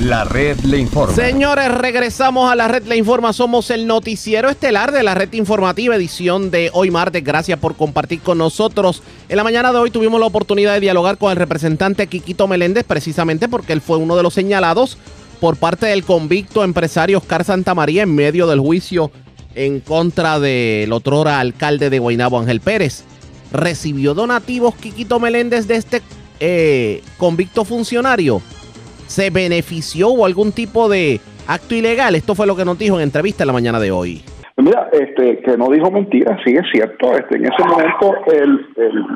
La red le informa. Señores, regresamos a la red Le Informa. Somos el noticiero estelar de la red informativa, edición de hoy martes. Gracias por compartir con nosotros. En la mañana de hoy tuvimos la oportunidad de dialogar con el representante Quiquito Meléndez, precisamente porque él fue uno de los señalados por parte del convicto empresario Oscar Santamaría en medio del juicio en contra del otrora alcalde de Guaynabo, Ángel Pérez. ¿Recibió donativos Quiquito Meléndez de este eh, convicto funcionario? ¿Se benefició o algún tipo de acto ilegal? Esto fue lo que nos dijo en entrevista en la mañana de hoy. Mira, este, que no dijo mentiras, sí es cierto. Este, en ese momento el,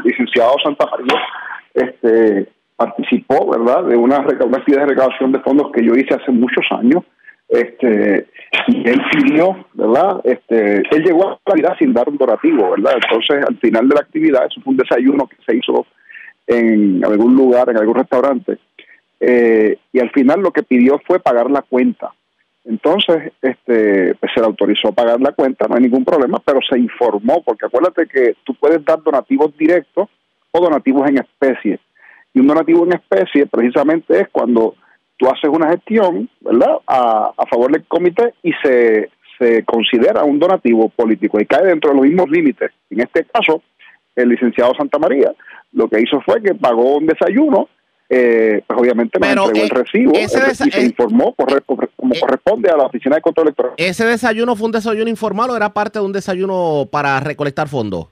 licenciado Santa María este, participó, ¿verdad?, de una, una actividad de recaudación de fondos que yo hice hace muchos años. Este, y él pidió, ¿verdad? Este, él llegó a la actividad sin dar un donativo, ¿verdad? Entonces, al final de la actividad, eso fue un desayuno que se hizo en algún lugar, en algún restaurante. Eh, y al final lo que pidió fue pagar la cuenta. Entonces, este, pues se le autorizó pagar la cuenta, no hay ningún problema, pero se informó, porque acuérdate que tú puedes dar donativos directos o donativos en especie. Y un donativo en especie precisamente es cuando tú haces una gestión, ¿verdad?, a, a favor del comité y se, se considera un donativo político y cae dentro de los mismos límites. En este caso, el licenciado Santa María lo que hizo fue que pagó un desayuno eh, pues obviamente me entregó eh, el recibo ese el- desa- y se eh, informó corre- corre- como corresponde a la Oficina de Control Electoral. ¿Ese desayuno fue un desayuno informal o era parte de un desayuno para recolectar fondos?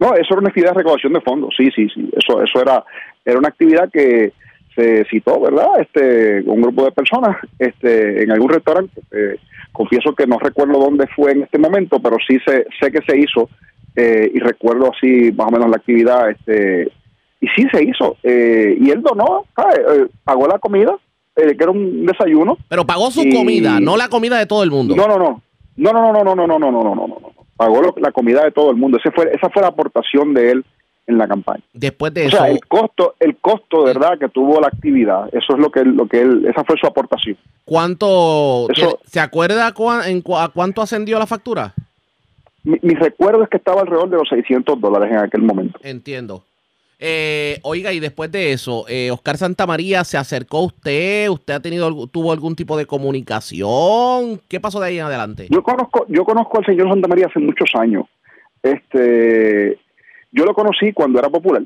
No, eso era una actividad de recaudación de fondos, sí, sí, sí, eso, eso era, era una actividad que se citó, ¿verdad? Este, un grupo de personas, este, en algún restaurante, eh, confieso que no recuerdo dónde fue en este momento, pero sí sé, sé que se hizo eh, y recuerdo así más o menos la actividad, este, y sí se hizo, eh, y él donó, ¿sabe? Eh, pagó la comida, eh, que era un desayuno. Pero pagó su Y- comida, no la comida de todo el mundo. No, no, no. No, no, no, no, no, no, no, no, no, no, no. Pagó lo- la comida de todo el mundo. Ese fue, esa fue la aportación de él en la campaña. Después de O eso, sea, el costo, el costo verdad que tuvo la actividad, eso es lo que él, lo que él, esa fue su aportación. ¿cuánto? Eso- ¿Se acuerda cua- en a cuánto ascendió la factura? Mi, mi recuerdo es que estaba alrededor de los 600 dólares en aquel momento. Entiendo. Eh, oiga, y después de eso, eh, Oscar Santamaría se acercó a usted, usted ha tenido tuvo algún tipo de comunicación, ¿qué pasó de ahí en adelante? Yo conozco, yo conozco al señor Santa María hace muchos años. Este, yo lo conocí cuando era popular,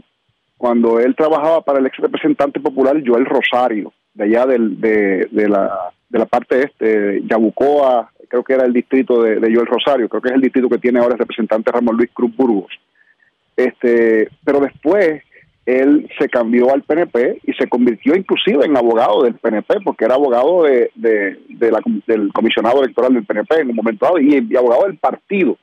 cuando él trabajaba para el ex representante popular Joel Rosario, de allá del, de, de la, de la parte este, Yabucoa, creo que era el distrito de, Joel Rosario, creo que es el distrito que tiene ahora el representante Ramón Luis Cruz Burgos. Este, pero después él se cambió al PNP y se convirtió inclusive en abogado del PNP, porque era abogado de, del comisionado electoral del PNP en un momento dado y abogado del partido.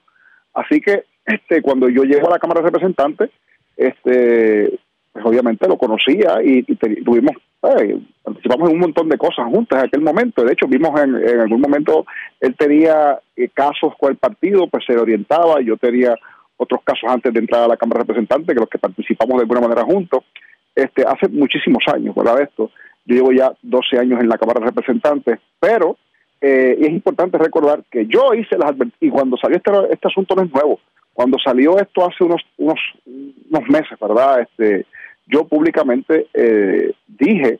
Así que este, cuando yo llego a la Cámara de Representantes, este, pues obviamente lo conocía y, tuvimos, participamos en un montón de cosas juntas en aquel momento. De hecho, vimos en, en algún momento, él tenía eh, casos con el partido, pues se orientaba, yo tenía otros casos antes de entrar a la Cámara de Representantes, que los que participamos de alguna manera juntos, este, hace muchísimos años, ¿verdad? Esto. Yo llevo ya 12 años en la Cámara de Representantes, pero eh, es importante recordar que yo hice las advertencias, y cuando salió este, este asunto no es nuevo, cuando salió esto hace unos, unos, unos meses, ¿verdad? Este, yo públicamente eh, dije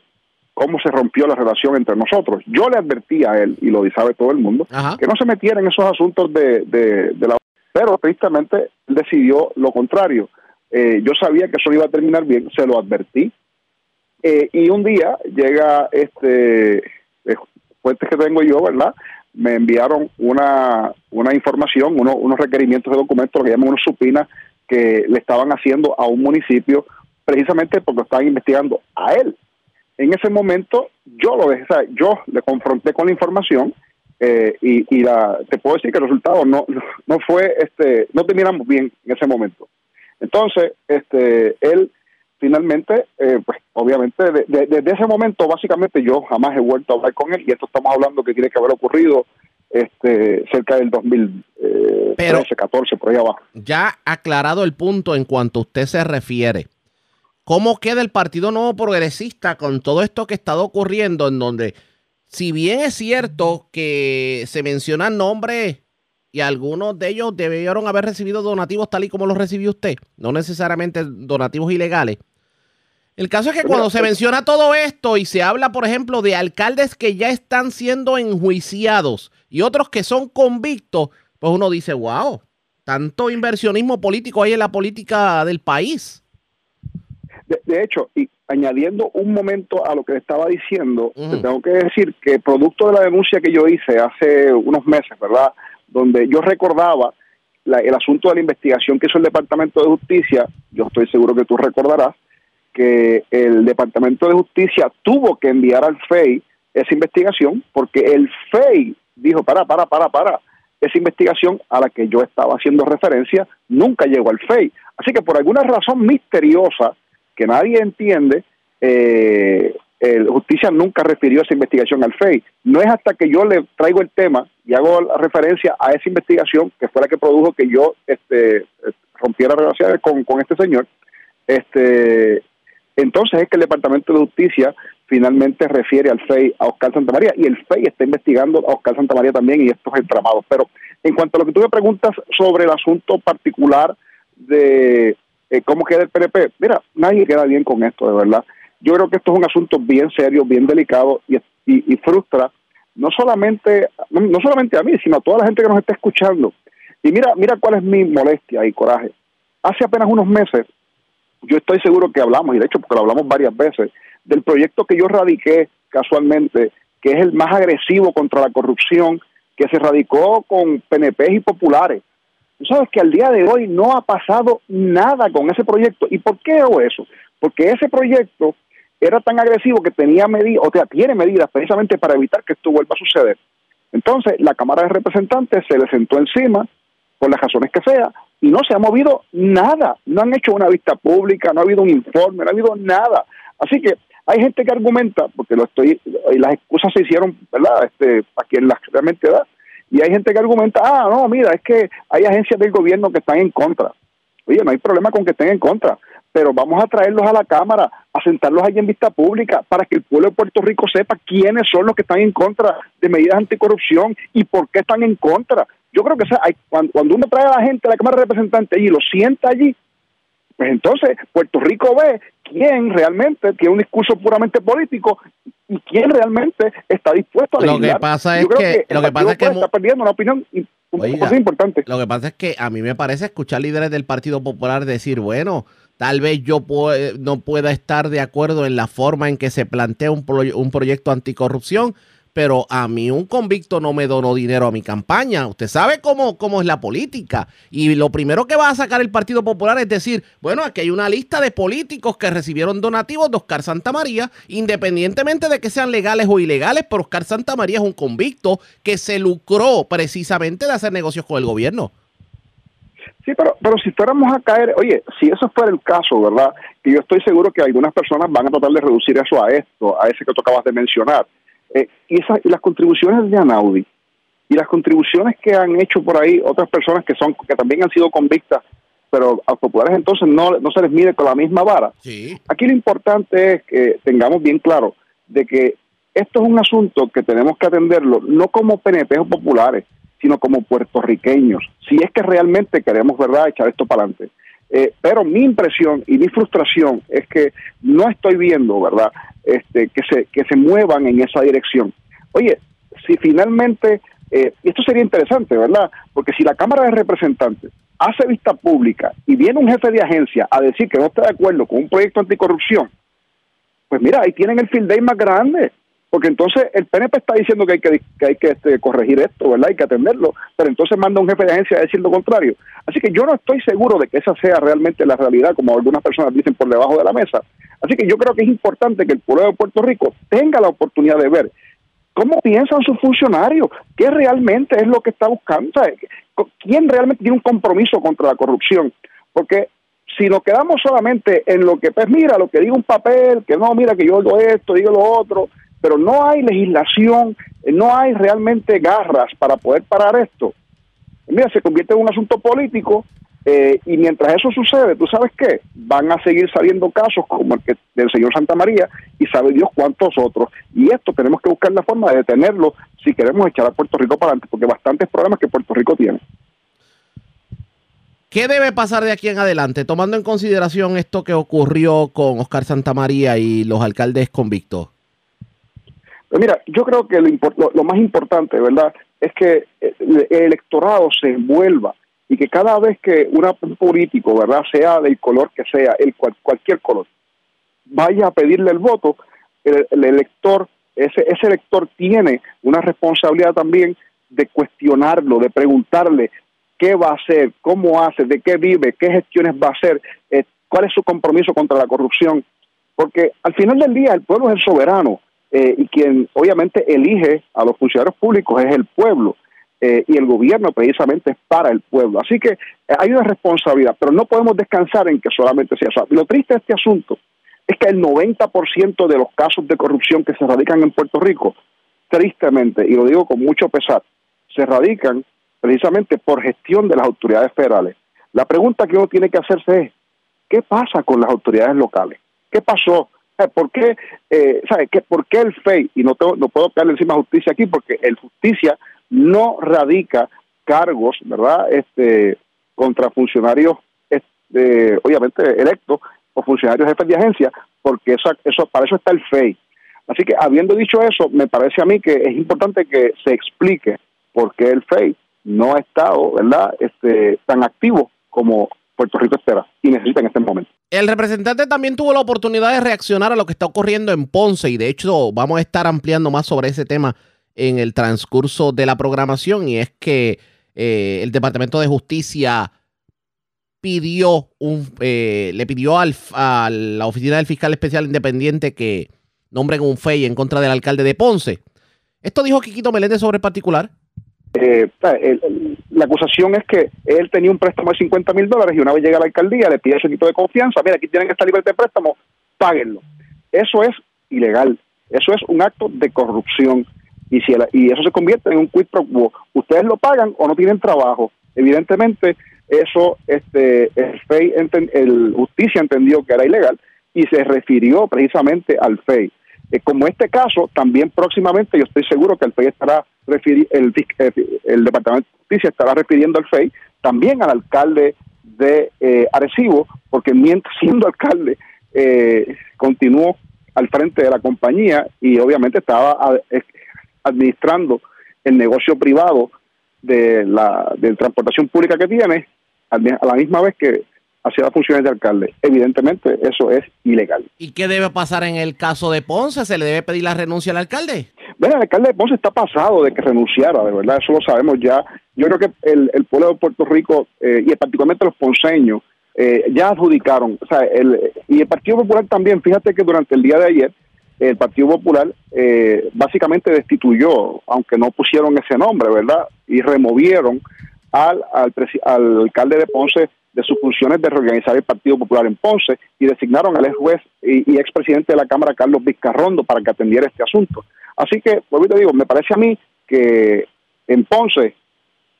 cómo se rompió la relación entre nosotros. Yo le advertí a él, y lo sabe todo el mundo, que no se metiera en esos asuntos de, de, de la... Pero tristemente él decidió lo contrario. Eh, yo sabía que eso iba a terminar bien, se lo advertí. Eh, y un día llega este eh, fuentes que tengo yo, ¿verdad? Me enviaron una, una información, uno- unos requerimientos de documentos, lo que llaman unos supinas, que le estaban haciendo a un municipio precisamente porque estaban investigando a él. En ese momento yo lo dejé, yo le confronté con la información eh, y, y la, te puedo decir que el resultado no, no fue, este, no terminamos bien en ese momento. Entonces, este, él finalmente, eh, pues obviamente de- de- desde ese momento básicamente yo jamás he vuelto a hablar con él y esto estamos hablando que tiene que haber ocurrido este cerca del 2013, 14, por ahí abajo. Ya aclarado el punto en cuanto a usted se refiere, ¿cómo queda el Partido Nuevo Progresista con todo esto que ha estado ocurriendo en donde, si bien es cierto que se mencionan nombres y algunos de ellos debieron haber recibido donativos tal y como los recibió usted, no necesariamente donativos ilegales, el caso es que cuando se menciona todo esto y se habla, por ejemplo, de alcaldes que ya están siendo enjuiciados y otros que son convictos, pues uno dice, wow, tanto inversionismo político hay en la política del país. De, de hecho, y añadiendo un momento a lo que le estaba diciendo, te tengo que decir que producto de la denuncia que yo hice hace unos meses, ¿verdad? Donde yo recordaba la- el asunto de la investigación que hizo el Departamento de Justicia, yo estoy seguro que tú recordarás, que el Departamento de Justicia tuvo que enviar al FEI esa investigación porque el FEI dijo, para, para, para, para, esa investigación a la que yo estaba haciendo referencia nunca llegó al FEI. Así que por alguna razón misteriosa que nadie entiende, eh, el Justicia nunca refirió esa investigación al FEI. No es hasta que yo le traigo el tema y hago referencia a esa investigación, que fue la que produjo que yo este, rompiera relaciones con, con este señor, este, entonces es que el Departamento de Justicia finalmente refiere al FEI a Oscar Santamaría y el FEI está investigando a Oscar Santamaría también y estos entramados. Pero en cuanto a lo que tú me preguntas sobre el asunto particular de eh, cómo queda el PNP, mira, nadie queda bien con esto, de verdad. Yo creo que esto es un asunto bien serio, bien delicado y, y- frustra no solamente, no solamente a mí, sino a toda la gente que nos está escuchando. Y mira, mira cuál es mi molestia y coraje. Hace apenas unos meses, yo estoy seguro que hablamos, y de hecho porque lo hablamos varias veces, del proyecto que yo radiqué casualmente, que es el más agresivo contra la corrupción, que se radicó con PNP y populares. Tú sabes que al día de hoy no ha pasado nada con ese proyecto. ¿Y por qué hago eso? Porque ese proyecto era tan agresivo que tenía medidas, o sea, tiene medidas precisamente para evitar que esto vuelva a suceder. Entonces, la Cámara de Representantes se le sentó encima, por las razones que sea, y no se ha movido nada. No han hecho una vista pública, no ha habido un informe, no ha habido nada. Así que hay gente que argumenta, porque lo estoy, las excusas se hicieron, ¿verdad? Este, a quien las realmente da. Y hay gente que argumenta, ah, no, mira, es que hay agencias del gobierno que están en contra. Oye, no hay problema con que estén en contra, pero vamos a traerlos a la Cámara, a sentarlos allí en vista pública, para que el pueblo de Puerto Rico sepa quiénes son los que están en contra de medidas anticorrupción y por qué están en contra. Yo creo que o sea, hay- cuando, cuando uno trae a la gente a la Cámara de Representantes y lo sienta allí, pues entonces Puerto Rico ve quién realmente tiene un discurso puramente político y quién realmente está dispuesto a Lo que legislar. pasa Yo es creo que- lo que pasa es que está perdiendo una opinión Oiga, importante. Lo que pasa es que a mí me parece escuchar líderes del Partido Popular decir, bueno, tal vez yo no pueda estar de acuerdo en la forma en que se plantea un, un proyecto anticorrupción, pero a mí un convicto no me donó dinero a mi campaña. Usted sabe cómo, cómo es la política. Y lo primero que va a sacar el Partido Popular es decir, bueno, aquí hay una lista de políticos que recibieron donativos de Oscar Santamaría, independientemente de que sean legales o ilegales, pero Oscar Santamaría es un convicto que se lucró precisamente de hacer negocios con el gobierno. Sí, pero, pero si fuéramos a caer, oye, si eso fuera el caso, ¿verdad? Que yo estoy seguro que algunas personas van a tratar de reducir eso a esto, a ese que tú acabas de mencionar. Eh, y, esas, y las contribuciones de Anaudi y las contribuciones que han hecho por ahí otras personas que son que también han sido convictas, pero a los populares entonces no, no se les mide con la misma vara. Aquí lo importante es que tengamos bien claro de que esto es un asunto que tenemos que atenderlo no como PNP o populares, sino como puertorriqueños, si es que realmente queremos, ¿verdad?, echar esto para adelante. Eh, pero mi impresión y mi frustración es que no estoy viendo, ¿verdad?, este, que, se, que se muevan en esa dirección. Oye, si finalmente, eh, esto sería interesante, ¿verdad?, porque si la Cámara de Representantes hace vista pública y viene un jefe de agencia a decir que no está de acuerdo con un proyecto anticorrupción, pues mira, ahí tienen el field day más grande porque entonces el PNP está diciendo que hay que, hay que este, corregir esto, ¿verdad? Hay que atenderlo, pero entonces manda un jefe de agencia a decir lo contrario. Así que yo no estoy seguro de que esa sea realmente la realidad, como algunas personas dicen por debajo de la mesa. Así que yo creo que es importante que el pueblo de Puerto Rico tenga la oportunidad de ver cómo piensan sus funcionarios, qué realmente es lo que está buscando, quién realmente tiene un compromiso contra la corrupción, porque si nos quedamos solamente en lo que, pues mira, lo que diga un papel, que no, mira que yo digo esto, digo lo otro, pero no hay legislación, eh, no hay realmente garras para poder parar esto. Mira, se convierte en un asunto político eh, y mientras eso sucede, ¿tú sabes qué? Van a seguir saliendo casos como el que del señor Santa María y sabe Dios cuántos otros. Y esto tenemos que buscar la forma de detenerlo si queremos echar a Puerto Rico para adelante, porque bastantes problemas que Puerto Rico tiene. ¿Qué debe pasar de aquí en adelante, tomando en consideración esto que ocurrió con Oscar Santamaría y los alcaldes convictos? Pues mira, yo creo que lo, más importante, ¿verdad?, es que el, electorado se envuelva y que cada vez que un político, ¿verdad?, sea del color que sea, el cualquier color, vaya a pedirle el voto, el, elector, ese, ese elector tiene una responsabilidad también de cuestionarlo, de preguntarle qué va a hacer, cómo hace, de qué vive, qué gestiones va a hacer, eh, cuál es su compromiso contra la corrupción. Porque al final del día el pueblo es el soberano eh, y quien obviamente elige a los funcionarios públicos es el pueblo. Eh, y el gobierno precisamente es para el pueblo. Así que hay una responsabilidad, pero no podemos descansar en que solamente sea eso. Lo triste de este asunto es que el 90% de los casos de corrupción que se radican en Puerto Rico, tristemente, y lo digo con mucho pesar, se radican precisamente por gestión de las autoridades federales. La pregunta que uno tiene que hacerse es, ¿qué pasa con las autoridades locales? ¿Qué pasó? ¿Por qué, eh, ¿sabe? ¿Qué, ¿Por qué el FEI? Y no, no puedo caerle encima justicia aquí porque el justicia no radica cargos, ¿verdad? Este, contra funcionarios, este, obviamente electos o funcionarios jefes de agencia, porque eso, eso, para eso está el FEI. Así que habiendo dicho eso, me parece a mí que es importante que se explique por qué el FEI no ha estado, ¿verdad?, este, tan activo como Puerto Rico espera y necesita en este momento. El representante también tuvo la oportunidad de reaccionar a lo que está ocurriendo en Ponce y de hecho vamos a estar ampliando más sobre ese tema en el transcurso de la programación y es que eh, el Departamento de Justicia pidió un, eh, le pidió al, a la oficina del fiscal especial independiente que nombren un FEI en contra del alcalde de Ponce. Esto dijo Quiquito Meléndez sobre el particular. Eh, la acusación es que él tenía un préstamo de 50 mil dólares y una vez llega a la alcaldía le pide su equipo de confianza, mira, aquí tienen esta libertad de préstamo, páguenlo. Eso es ilegal, eso es un acto de corrupción y si y eso se convierte en un quid pro quo. Ustedes lo pagan o no tienen trabajo. Evidentemente, eso este el FEI, el justicia entendió que era ilegal y se refirió precisamente al FEI. Eh, como este caso, también próximamente yo estoy seguro que el FEI estará el, el Departamento de Justicia estará refiriendo al FEI también al alcalde de eh, Arecibo, porque mientras siendo alcalde eh, continuó al frente de la compañía y obviamente estaba administrando el negocio privado de la de transportación pública que tiene a la misma vez que hacia las funciones de alcalde. Evidentemente, eso es ilegal. ¿Y qué debe pasar en el caso de Ponce? ¿Se le debe pedir la renuncia al alcalde? Bueno, el alcalde de Ponce está pasado de que renunciara, de verdad, eso lo sabemos ya. Yo creo que el, pueblo de Puerto Rico, eh, y particularmente los ponceños, eh, ya adjudicaron, o sea, el, y el Partido Popular también, fíjate que durante el día de ayer, el Partido Popular eh, básicamente destituyó, aunque no pusieron ese nombre, ¿verdad? Y removieron al, al, al alcalde de Ponce de sus funciones de reorganizar el Partido Popular en Ponce y designaron al ex juez y, y expresidente de la Cámara, Carlos Vizcarrondo, para que atendiera este asunto. Así que, y te digo, me parece a mí que en Ponce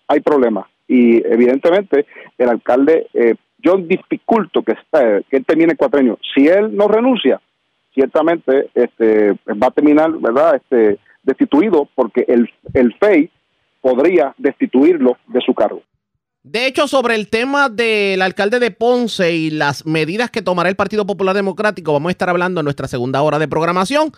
hay problemas y evidentemente el alcalde, eh, yo dificulto que, está- que él termine el cuatrenio. Si él no renuncia, ciertamente este, va a terminar, ¿verdad?, este, destituido porque el, el FEI podría destituirlo de su cargo. De hecho, sobre el tema del alcalde de Ponce y las medidas que tomará el Partido Popular Democrático, vamos a estar hablando en nuestra segunda hora de programación.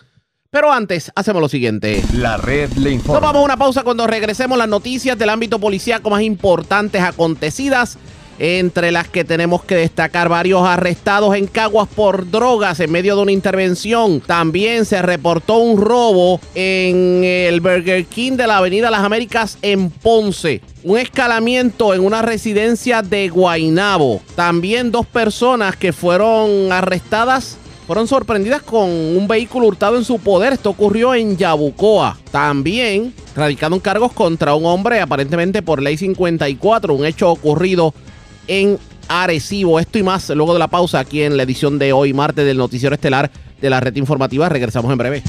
Pero antes, hacemos lo siguiente. La red le Nos informa. vamos a una pausa cuando regresemos las noticias del ámbito policíaco más importantes acontecidas, entre las que tenemos que destacar varios arrestados en Caguas por drogas en medio de una intervención. También se reportó un robo en el Burger King de la Avenida Las Américas en Ponce. Un escalamiento en una residencia de Guainabo. También dos personas que fueron arrestadas fueron sorprendidas con un vehículo hurtado en su poder. Esto ocurrió en Yabucoa. También radicaron cargos contra un hombre aparentemente por ley 54, un hecho ocurrido en Arecibo. Esto y más luego de la pausa aquí en la edición de hoy, martes del Noticiero Estelar de la Red Informativa. Regresamos en breve.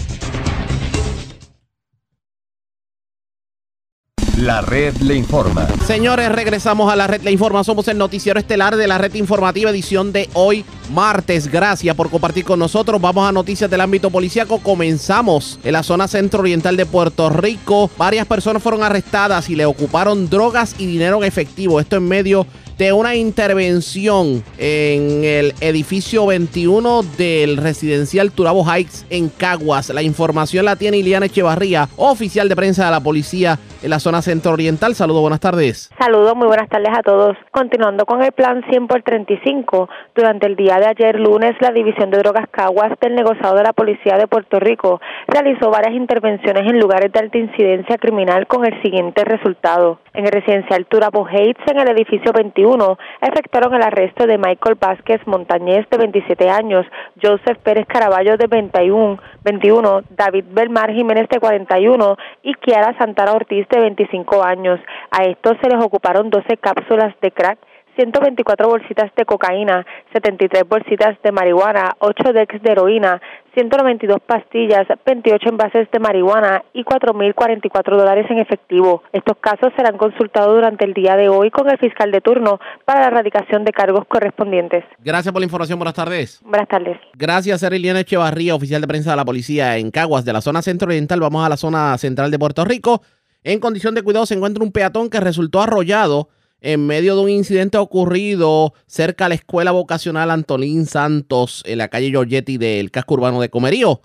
La red le informa. Señores, regresamos a la red Le Informa. Somos el noticiero estelar de la red informativa edición de hoy, martes. Gracias por compartir con nosotros. Vamos a noticias del ámbito policíaco. Comenzamos en la zona centro-oriental de Puerto Rico. Varias personas fueron arrestadas y le ocuparon drogas y dinero en efectivo. Esto en medio de una intervención en el edificio 21 del residencial Turabo Heights en Caguas. La información la tiene Iliana Echevarría, oficial de prensa de la policía en la zona centro-oriental. Saludos, buenas tardes. Saludos, muy buenas tardes a todos. Continuando con el plan 100 por 35, durante el día de ayer lunes, la División de Drogas Caguas del negociado de la Policía de Puerto Rico realizó varias intervenciones en lugares de alta incidencia criminal con el siguiente resultado. En el residencial Turabo Heights, en el edificio 21, efectuaron el arresto de Michael Vázquez Montañez, de 27 años, Joseph Pérez Caraballo, de 21, 21 David Belmar Jiménez, de 41 y Kiara Santana Ortiz, de 25 años. A estos se les ocuparon 12 cápsulas de crack 124 bolsitas de cocaína, 73 bolsitas de marihuana, 8 decks de heroína, 192 pastillas, 28 envases de marihuana y 4.044 dólares en efectivo. Estos casos serán consultados durante el día de hoy con el fiscal de turno para la erradicación de cargos correspondientes. Gracias por la información. Buenas tardes. Buenas tardes. Gracias, Eriliana Echevarría, oficial de prensa de la policía en Caguas, de la zona centro-oriental. Vamos a la zona central de Puerto Rico. En condición de cuidado se encuentra un peatón que resultó arrollado en medio de un incidente ocurrido cerca a la escuela vocacional Antolín Santos en la calle Giorgetti del casco urbano de Comerío.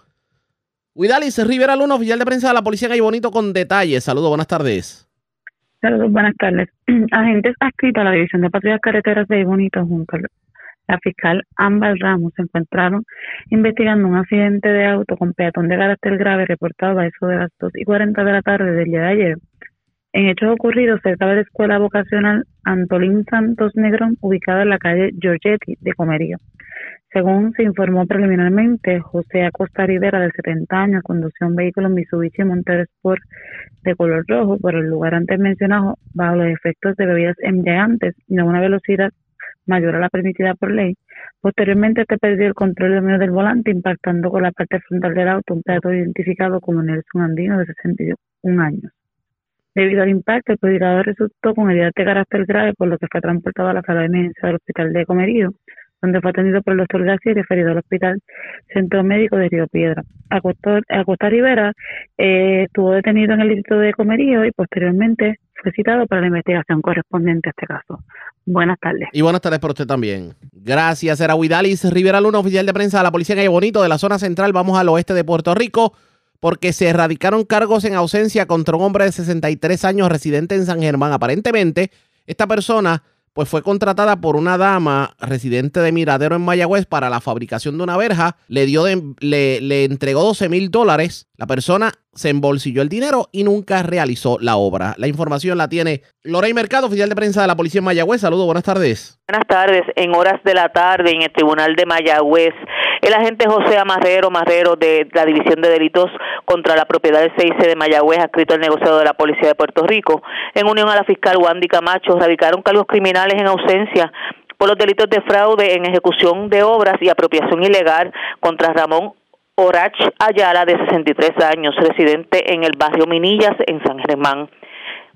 Huidalis Rivera Luna, oficial de prensa de la policía Ay Bonito con detalles. Saludos, buenas tardes. Saludos, buenas tardes. Agentes adscritos a la División de Patrullas Carreteras de Bonito junto a la fiscal Ámbar Ramos se encontraron investigando un accidente de auto con peatón de carácter grave reportado a eso de las 2 y 40 de la tarde del día de ayer. En hechos ocurridos cerca de la escuela vocacional Antolín Santos Negrón, ubicada en la calle Giorgetti de Comerío. Según se informó preliminarmente, José Acosta Rivera, de 70 años, condució un vehículo Mitsubishi Montero Sport de color rojo por el lugar antes mencionado bajo los efectos de bebidas embriagantes y a una velocidad mayor a la permitida por ley. Posteriormente, este perdió el control de medio del volante, impactando con la parte frontal del auto un peatón identificado como Nelson Andino, de 61 años. Debido al impacto, el predicador resultó con heridas de carácter grave, por lo que fue transportado a la sala de emergencia del hospital de Comerío, donde fue atendido por el doctor García y referido al hospital Centro Médico de Río Piedra. Acosta, Acosta Rivera eh, estuvo detenido en el distrito de Comerío y posteriormente fue citado para la investigación correspondiente a este caso. Buenas tardes. Y buenas tardes para usted también. Gracias, era Huidalis Rivera Luna, oficial de prensa de la Policía en Ay Bonito de la zona central. Vamos al oeste de Puerto Rico porque se erradicaron cargos en ausencia contra un hombre de 63 años residente en San Germán. Aparentemente, esta persona pues fue contratada por una dama residente de Miradero en Mayagüez para la fabricación de una verja. Le, dio de- le, le entregó 12 mil dólares. La persona se embolsilló el dinero y nunca realizó la obra. La información la tiene Lorey Mercado, oficial de prensa de la policía en Mayagüez. Saludos, buenas tardes. Buenas tardes. En horas de la tarde en el Tribunal de Mayagüez, El agente José Amarrero Marrero de la División de Delitos contra la Propiedad del CIC de Mayagüez, escrito al negociado de la Policía de Puerto Rico, en unión a la fiscal Wandy Camacho, radicaron cargos criminales en ausencia por los delitos de fraude en ejecución de obras y apropiación ilegal contra Ramón Orach Ayala, de 63 años, residente en el barrio Minillas, en San Germán.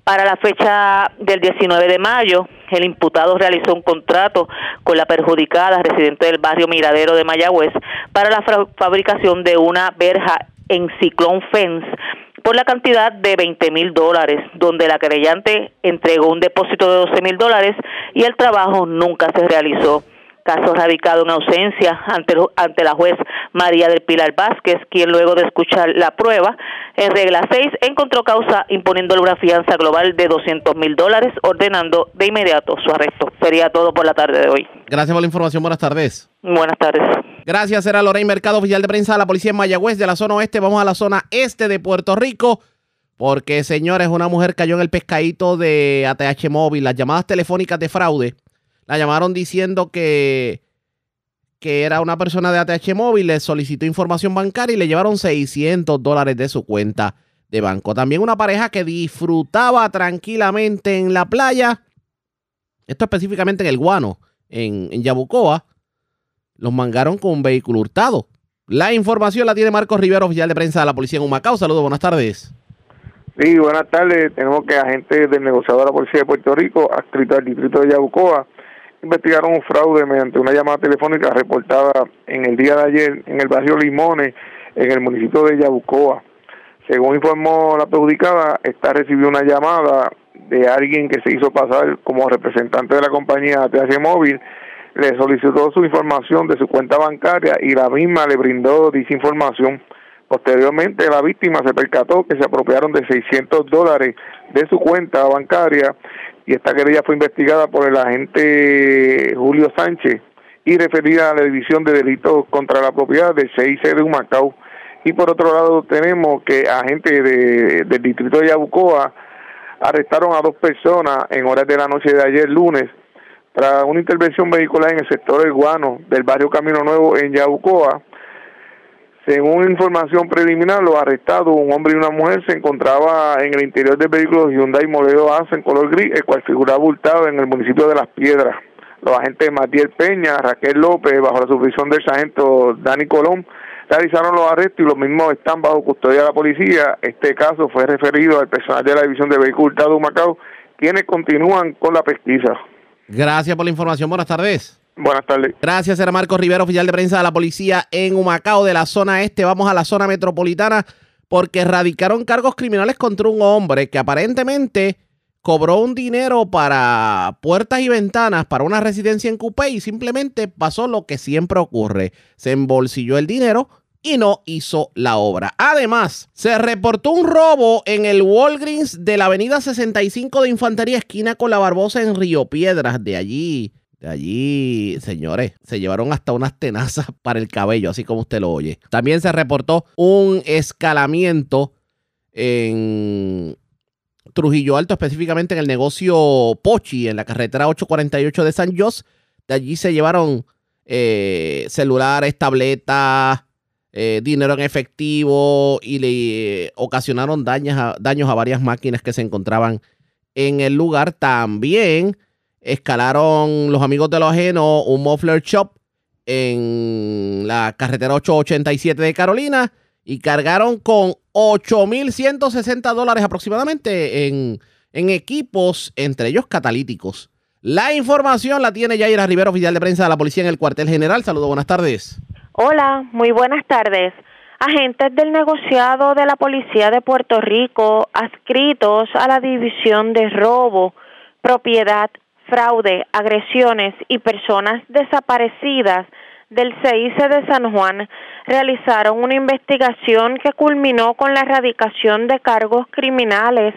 Para la fecha del 19 de mayo, el imputado realizó un contrato con la perjudicada residente del barrio Miradero de Mayagüez para la fabricación de una verja en ciclón fence por la cantidad de 20 mil dólares, donde la querellante entregó un depósito de 12 mil dólares y el trabajo nunca se realizó caso radicado en ausencia ante, ante la juez María del Pilar Vázquez, quien luego de escuchar la prueba en regla 6 encontró causa imponiendo una fianza global de 200 mil dólares, ordenando de inmediato su arresto. Sería todo por la tarde de hoy. Gracias por la información. Buenas tardes. Buenas tardes. Gracias. Era Lorraine Mercado, oficial de prensa de la policía en Mayagüez, de la zona oeste. Vamos a la zona este de Puerto Rico. Porque, señores, una mujer cayó en el pescadito de ATH Móvil. Las llamadas telefónicas de fraude la llamaron diciendo que, que era una persona de ATH Móvil, le solicitó información bancaria y le llevaron 600 dólares de su cuenta de banco. También una pareja que disfrutaba tranquilamente en la playa, esto específicamente en el Guano, en, Yabucoa, los mangaron con un vehículo hurtado. La información la tiene Marcos Rivero, oficial de prensa de la policía en Humacao. Saludos, buenas tardes. Sí, buenas tardes. Tenemos que agentes del negociador de la Policía de Puerto Rico, adscrito al distrito de Yabucoa, investigaron un fraude mediante una llamada telefónica reportada en el día de ayer en el barrio Limones, en el municipio de Yabucoa. Según informó la perjudicada, esta recibió una llamada de alguien que se hizo pasar como representante de la compañía ATH Móvil, le solicitó su información de su cuenta bancaria y la misma le brindó dicha información. Posteriormente, la víctima se percató que se apropiaron de 600 dólares de su cuenta bancaria y esta querella fue investigada por el agente Julio Sánchez y referida a la División de Delitos contra la Propiedad del CIC de Humacao. Y por otro lado tenemos que agentes de, del distrito de Yabucoa arrestaron a dos personas en horas de la noche de ayer lunes tras una intervención vehicular en el sector del Guano del barrio Camino Nuevo en Yabucoa según información preliminar, los arrestados, un hombre y una mujer, se encontraba en el interior del vehículo Hyundai modelo ASA en color gris, el cual figuraba abultado en el municipio de Las Piedras. Los agentes Matiel Peña, Raquel López, bajo la supervisión del sargento Dani Colón, realizaron los arrestos y los mismos están bajo custodia de la policía. Este caso fue referido al personal de la División de Vehículos de Macao, quienes continúan con la pesquisa. Gracias por la información. Buenas tardes. Buenas tardes. Gracias, era Marcos Rivera, oficial de prensa de la policía en Humacao, de la zona este. Vamos a la zona metropolitana porque radicaron cargos criminales contra un hombre que aparentemente cobró un dinero para puertas y ventanas para una residencia en Coupé y simplemente pasó lo que siempre ocurre. Se embolsilló el dinero y no hizo la obra. Además, se reportó un robo en el Walgreens de la avenida 65 de Infantería, esquina con la Barbosa en Río Piedras. De allí allí, señores, se llevaron hasta unas tenazas para el cabello, así como usted lo oye. También se reportó un escalamiento en Trujillo Alto, específicamente en el negocio Pochi, en la carretera 848 de San Jos. De allí se llevaron eh, celulares, tabletas, eh, dinero en efectivo y le ocasionaron daños daños a varias máquinas que se encontraban en el lugar. También escalaron los amigos de lo ajeno un muffler shop en la carretera 887 de Carolina y cargaron con 8.160 dólares aproximadamente en, en, equipos, entre ellos catalíticos. La información la tiene Yaira Rivera, oficial de prensa de la policía en el cuartel general. Saludos, buenas tardes. Hola, muy buenas tardes. Agentes del negociado de la policía de Puerto Rico adscritos a la división de robo, propiedad fraude, agresiones y personas desaparecidas del CIC de San Juan realizaron una investigación que culminó con la erradicación de cargos criminales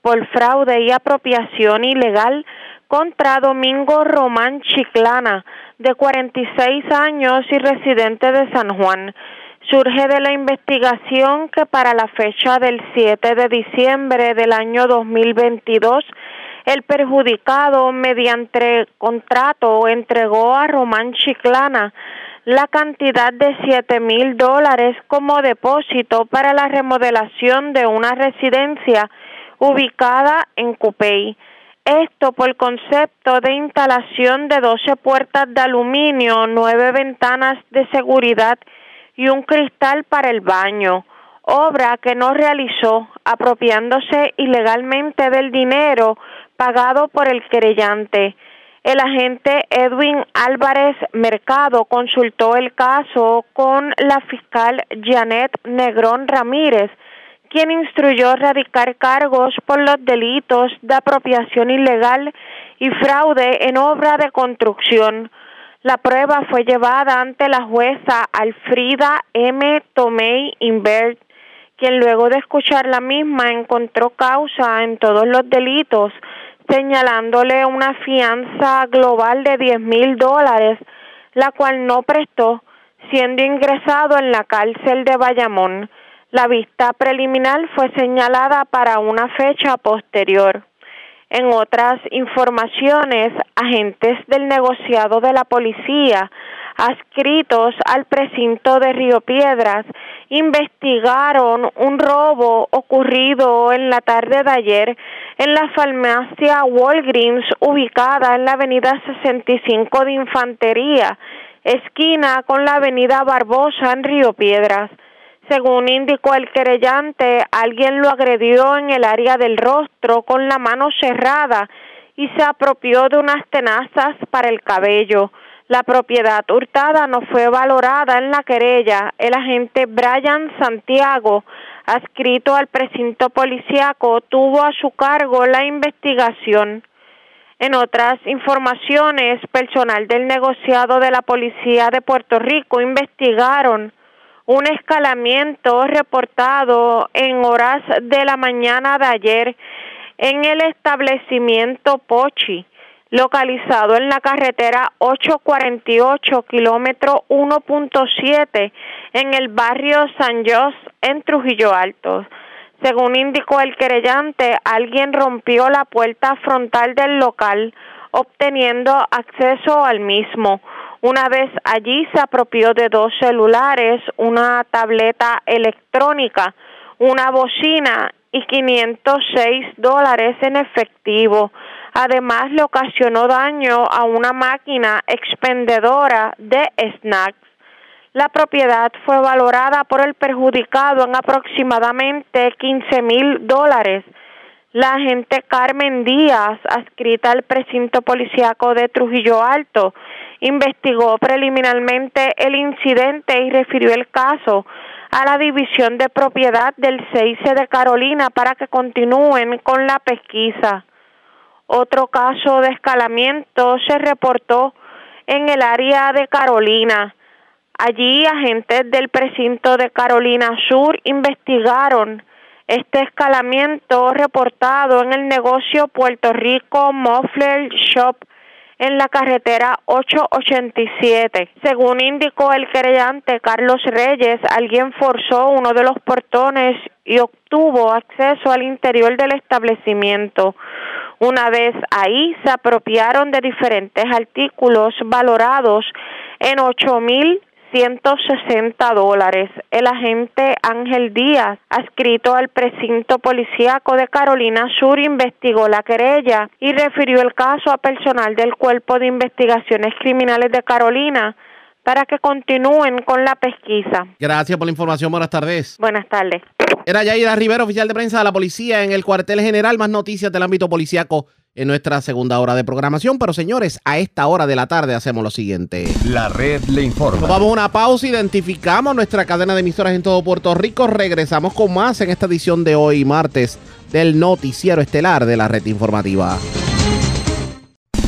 por fraude y apropiación ilegal contra Domingo Román Chiclana, de 46 años y residente de San Juan. Surge de la investigación que para la fecha del 7 de diciembre del año 2022 el perjudicado, mediante contrato, entregó a Román Chiclana la cantidad de siete mil dólares como depósito para la remodelación de una residencia ubicada en Cupey. Esto por concepto de instalación de 12 puertas de aluminio, nueve ventanas de seguridad y un cristal para el baño, obra que no realizó apropiándose ilegalmente del dinero pagado por el querellante. El agente Edwin Álvarez Mercado consultó el caso con la fiscal Janet Negrón Ramírez, quien instruyó radicar cargos por los delitos de apropiación ilegal y fraude en obra de construcción. La prueba fue llevada ante la jueza Alfrida M. Tomei Invert, quien luego de escuchar la misma encontró causa en todos los delitos, señalándole una fianza global de 10 mil dólares, la cual no prestó, siendo ingresado en la cárcel de Bayamón. La vista preliminar fue señalada para una fecha posterior. En otras informaciones, agentes del negociado de la policía adscritos al precinto de Río Piedras investigaron un robo ocurrido en la tarde de ayer en la farmacia Walgreens ubicada en la avenida 65 de Infantería, esquina con la avenida Barbosa en Río Piedras. Según indicó el querellante, alguien lo agredió en el área del rostro con la mano cerrada y se apropió de unas tenazas para el cabello. La propiedad hurtada no fue valorada en la querella. El agente Brian Santiago, adscrito al precinto policiaco, tuvo a su cargo la investigación. En otras informaciones, personal del negociado de la Policía de Puerto Rico investigaron un escalamiento reportado en horas de la mañana de ayer en el establecimiento Pochi, localizado en la carretera 848, kilómetro 1.7, en el barrio San Jos, en Trujillo Alto. Según indicó el querellante, alguien rompió la puerta frontal del local, obteniendo acceso al mismo. Una vez allí se apropió de dos celulares, una tableta electrónica, una bocina y 506 dólares en efectivo. Además, le ocasionó daño a una máquina expendedora de snacks. La propiedad fue valorada por el perjudicado en aproximadamente 15 mil dólares. La agente Carmen Díaz, adscrita al precinto policíaco de Trujillo Alto, investigó preliminarmente el incidente y refirió el caso a la División de Propiedad del CIC de Carolina para que continúen con la pesquisa. Otro caso de escalamiento se reportó en el área de Carolina. Allí agentes del precinto de Carolina Sur investigaron este escalamiento reportado en el negocio Puerto Rico Muffler Shop en la carretera 887. Según indicó el querellante Carlos Reyes, alguien forzó uno de los portones y obtuvo acceso al interior del establecimiento. Una vez ahí se apropiaron de diferentes artículos valorados en ocho mil 160 dólares. El agente Ángel Díaz, adscrito al precinto policíaco de Carolina Sur, investigó la querella y refirió el caso a personal del Cuerpo de Investigaciones Criminales de Carolina para que continúen con la pesquisa. Gracias por la información. Buenas tardes. Buenas tardes. Era Yaira Rivera, oficial de prensa de la policía en el cuartel general. Más noticias del ámbito policíaco en nuestra segunda hora de programación. Pero señores, a esta hora de la tarde hacemos lo siguiente. La red le informa. Nos vamos a una pausa, identificamos nuestra cadena de emisoras en todo Puerto Rico. Regresamos con más en esta edición de hoy, martes, del noticiero estelar de la red informativa.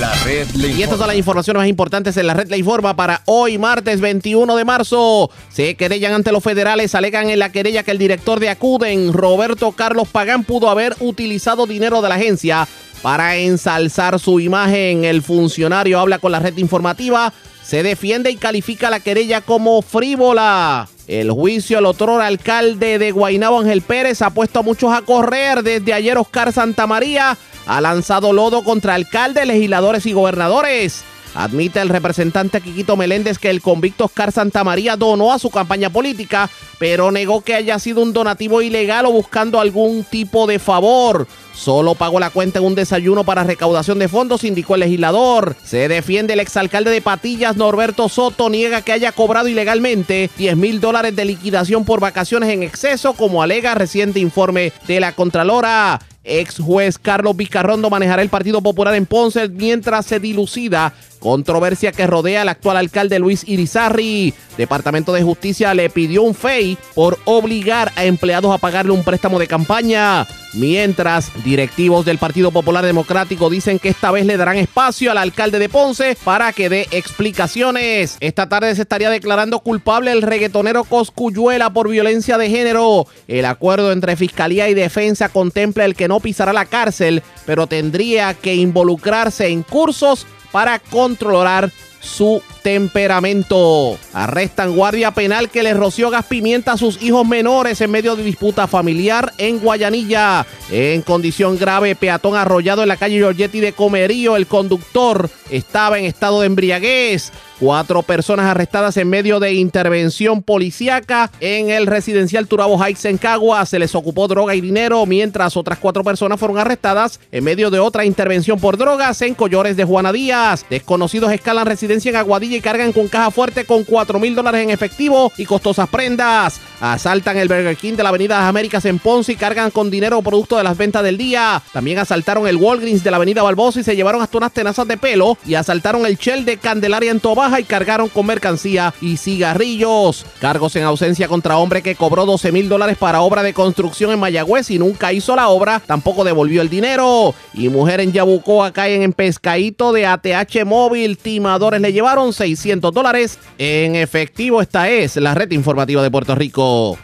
La red le Y estas son las informaciones más importantes en la red Le Informa para hoy, martes 21 de marzo. Se querellan ante los federales, alegan en la querella que el director de Acuden, Roberto Carlos Pagán, pudo haber utilizado dinero de la agencia para ensalzar su imagen. El funcionario habla con la red informativa, se defiende y califica la querella como frívola. El juicio al otro alcalde de Guaynabo, Ángel Pérez, ha puesto a muchos a correr. Desde ayer, Oscar Santamaría ha lanzado lodo contra alcaldes, legisladores y gobernadores. Admite el representante Quiquito Meléndez que el convicto Oscar Santamaría donó a su campaña política, pero negó que haya sido un donativo ilegal o buscando algún tipo de favor. Solo pagó la cuenta en un desayuno para recaudación de fondos, indicó el legislador. Se defiende el exalcalde de Patillas, Norberto Soto, niega que haya cobrado ilegalmente 10 mil dólares de liquidación por vacaciones en exceso, como alega reciente informe de la Contralora. Ex juez Carlos Vicarrondo manejará el Partido Popular en Ponce mientras se dilucida controversia que rodea al actual alcalde Luis Irizarri. Departamento de Justicia le pidió un FEI por obligar a empleados a pagarle un préstamo de campaña. Mientras, directivos del Partido Popular Democrático dicen que esta vez le darán espacio al alcalde de Ponce para que dé explicaciones. Esta tarde se estaría declarando culpable el reggaetonero Coscuyuela por violencia de género. El acuerdo entre Fiscalía y Defensa contempla el que no pisará la cárcel, pero tendría que involucrarse en cursos para controlar su temperamento. Arrestan guardia penal que le roció gas pimienta a sus hijos menores en medio de disputa familiar en Guayanilla. En condición grave, peatón arrollado en la calle Giorgetti de Comerío. El conductor estaba en estado de embriaguez. Cuatro personas arrestadas en medio de intervención policíaca en el residencial Turabo Heights en Cagua. Se les ocupó droga y dinero, mientras otras cuatro personas fueron arrestadas en medio de otra intervención por drogas en Collores de Juana Díaz. Desconocidos escalan residencia en Aguadilla y cargan con caja fuerte con 4 mil dólares en efectivo y costosas prendas. Asaltan el Burger King de la Avenida Las Américas en Ponce y cargan con dinero producto de las ventas del día. También asaltaron el Walgreens de la Avenida Barbosa y se llevaron hasta unas tenazas de pelo y asaltaron el Shell de Candelaria en Y cargaron con mercancía y cigarrillos. Cargos en ausencia contra hombre que cobró 12 mil dólares para obra de construcción en Mayagüez y nunca hizo la obra, tampoco devolvió el dinero. Y mujer en Yabucoa caen en pescadito de ATH móvil. Timadores le llevaron 600 dólares en efectivo. Esta es la red informativa de Puerto Rico.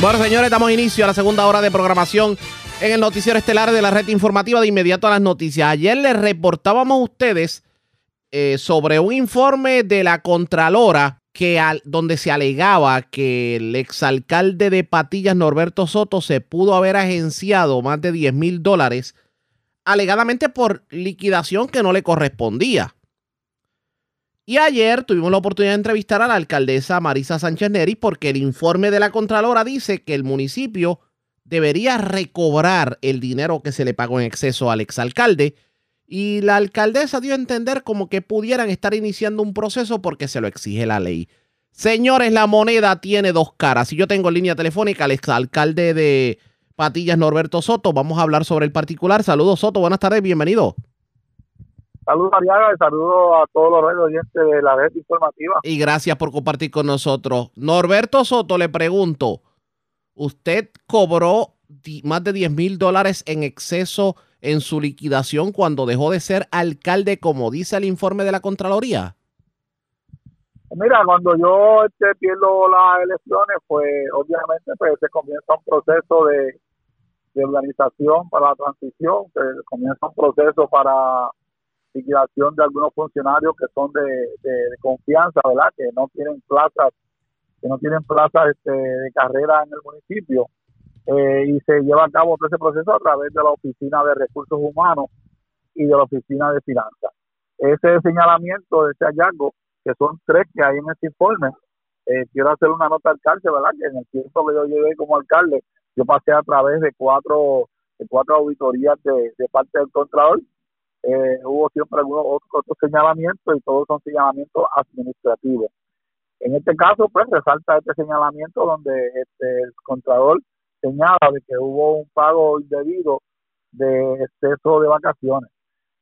Bueno, señores, damos inicio a la segunda hora de programación en el noticiero estelar de la red informativa de inmediato a las noticias. Ayer les reportábamos a ustedes eh, sobre un informe de la Contralora que al- donde se alegaba que el exalcalde de Patillas, Norberto Soto, se pudo haber agenciado más de 10 mil dólares alegadamente por liquidación que no le correspondía. Y ayer tuvimos la oportunidad de entrevistar a la alcaldesa Marisa Sánchez Neri porque el informe de la Contralora dice que el municipio debería recobrar el dinero que se le pagó en exceso al exalcalde y la alcaldesa dio a entender como que pudieran estar iniciando un proceso porque se lo exige la ley. Señores, la moneda tiene dos caras. Si yo tengo en línea telefónica al exalcalde de Patillas, Norberto Soto, vamos a hablar sobre el particular. Saludos, Soto. Buenas tardes, bienvenido. Saludos, Ariaga, y saludos a todos los oyentes de la red informativa. Y gracias por compartir con nosotros. Norberto Soto, le pregunto, ¿usted cobró más de 10 mil dólares en exceso en su liquidación cuando dejó de ser alcalde, como dice el informe de la Contraloría? Mira, cuando yo este, pierdo las elecciones, pues obviamente pues, se comienza un proceso de, de organización para la transición, se comienza un proceso para liquidación de algunos funcionarios que son de, de- confianza, ¿verdad? Que no tienen plazas, que no tienen plazas este, de carrera en el municipio. Eh, y se lleva a cabo todo ese proceso a través de la Oficina de Recursos Humanos y de la Oficina de Finanzas. Ese señalamiento ese hallazgo, que son tres que hay en este informe, eh, quiero hacer una nota al alcalde, ¿verdad? Que en el tiempo que yo llevé como alcalde, yo pasé a través de cuatro, de cuatro auditorías de, parte del Contralor. Eh, hubo siempre algunos otros, otros señalamientos y todos son señalamientos administrativos. En este caso, pues resalta este señalamiento donde este, el Contralor señala de que hubo un pago indebido de exceso de vacaciones.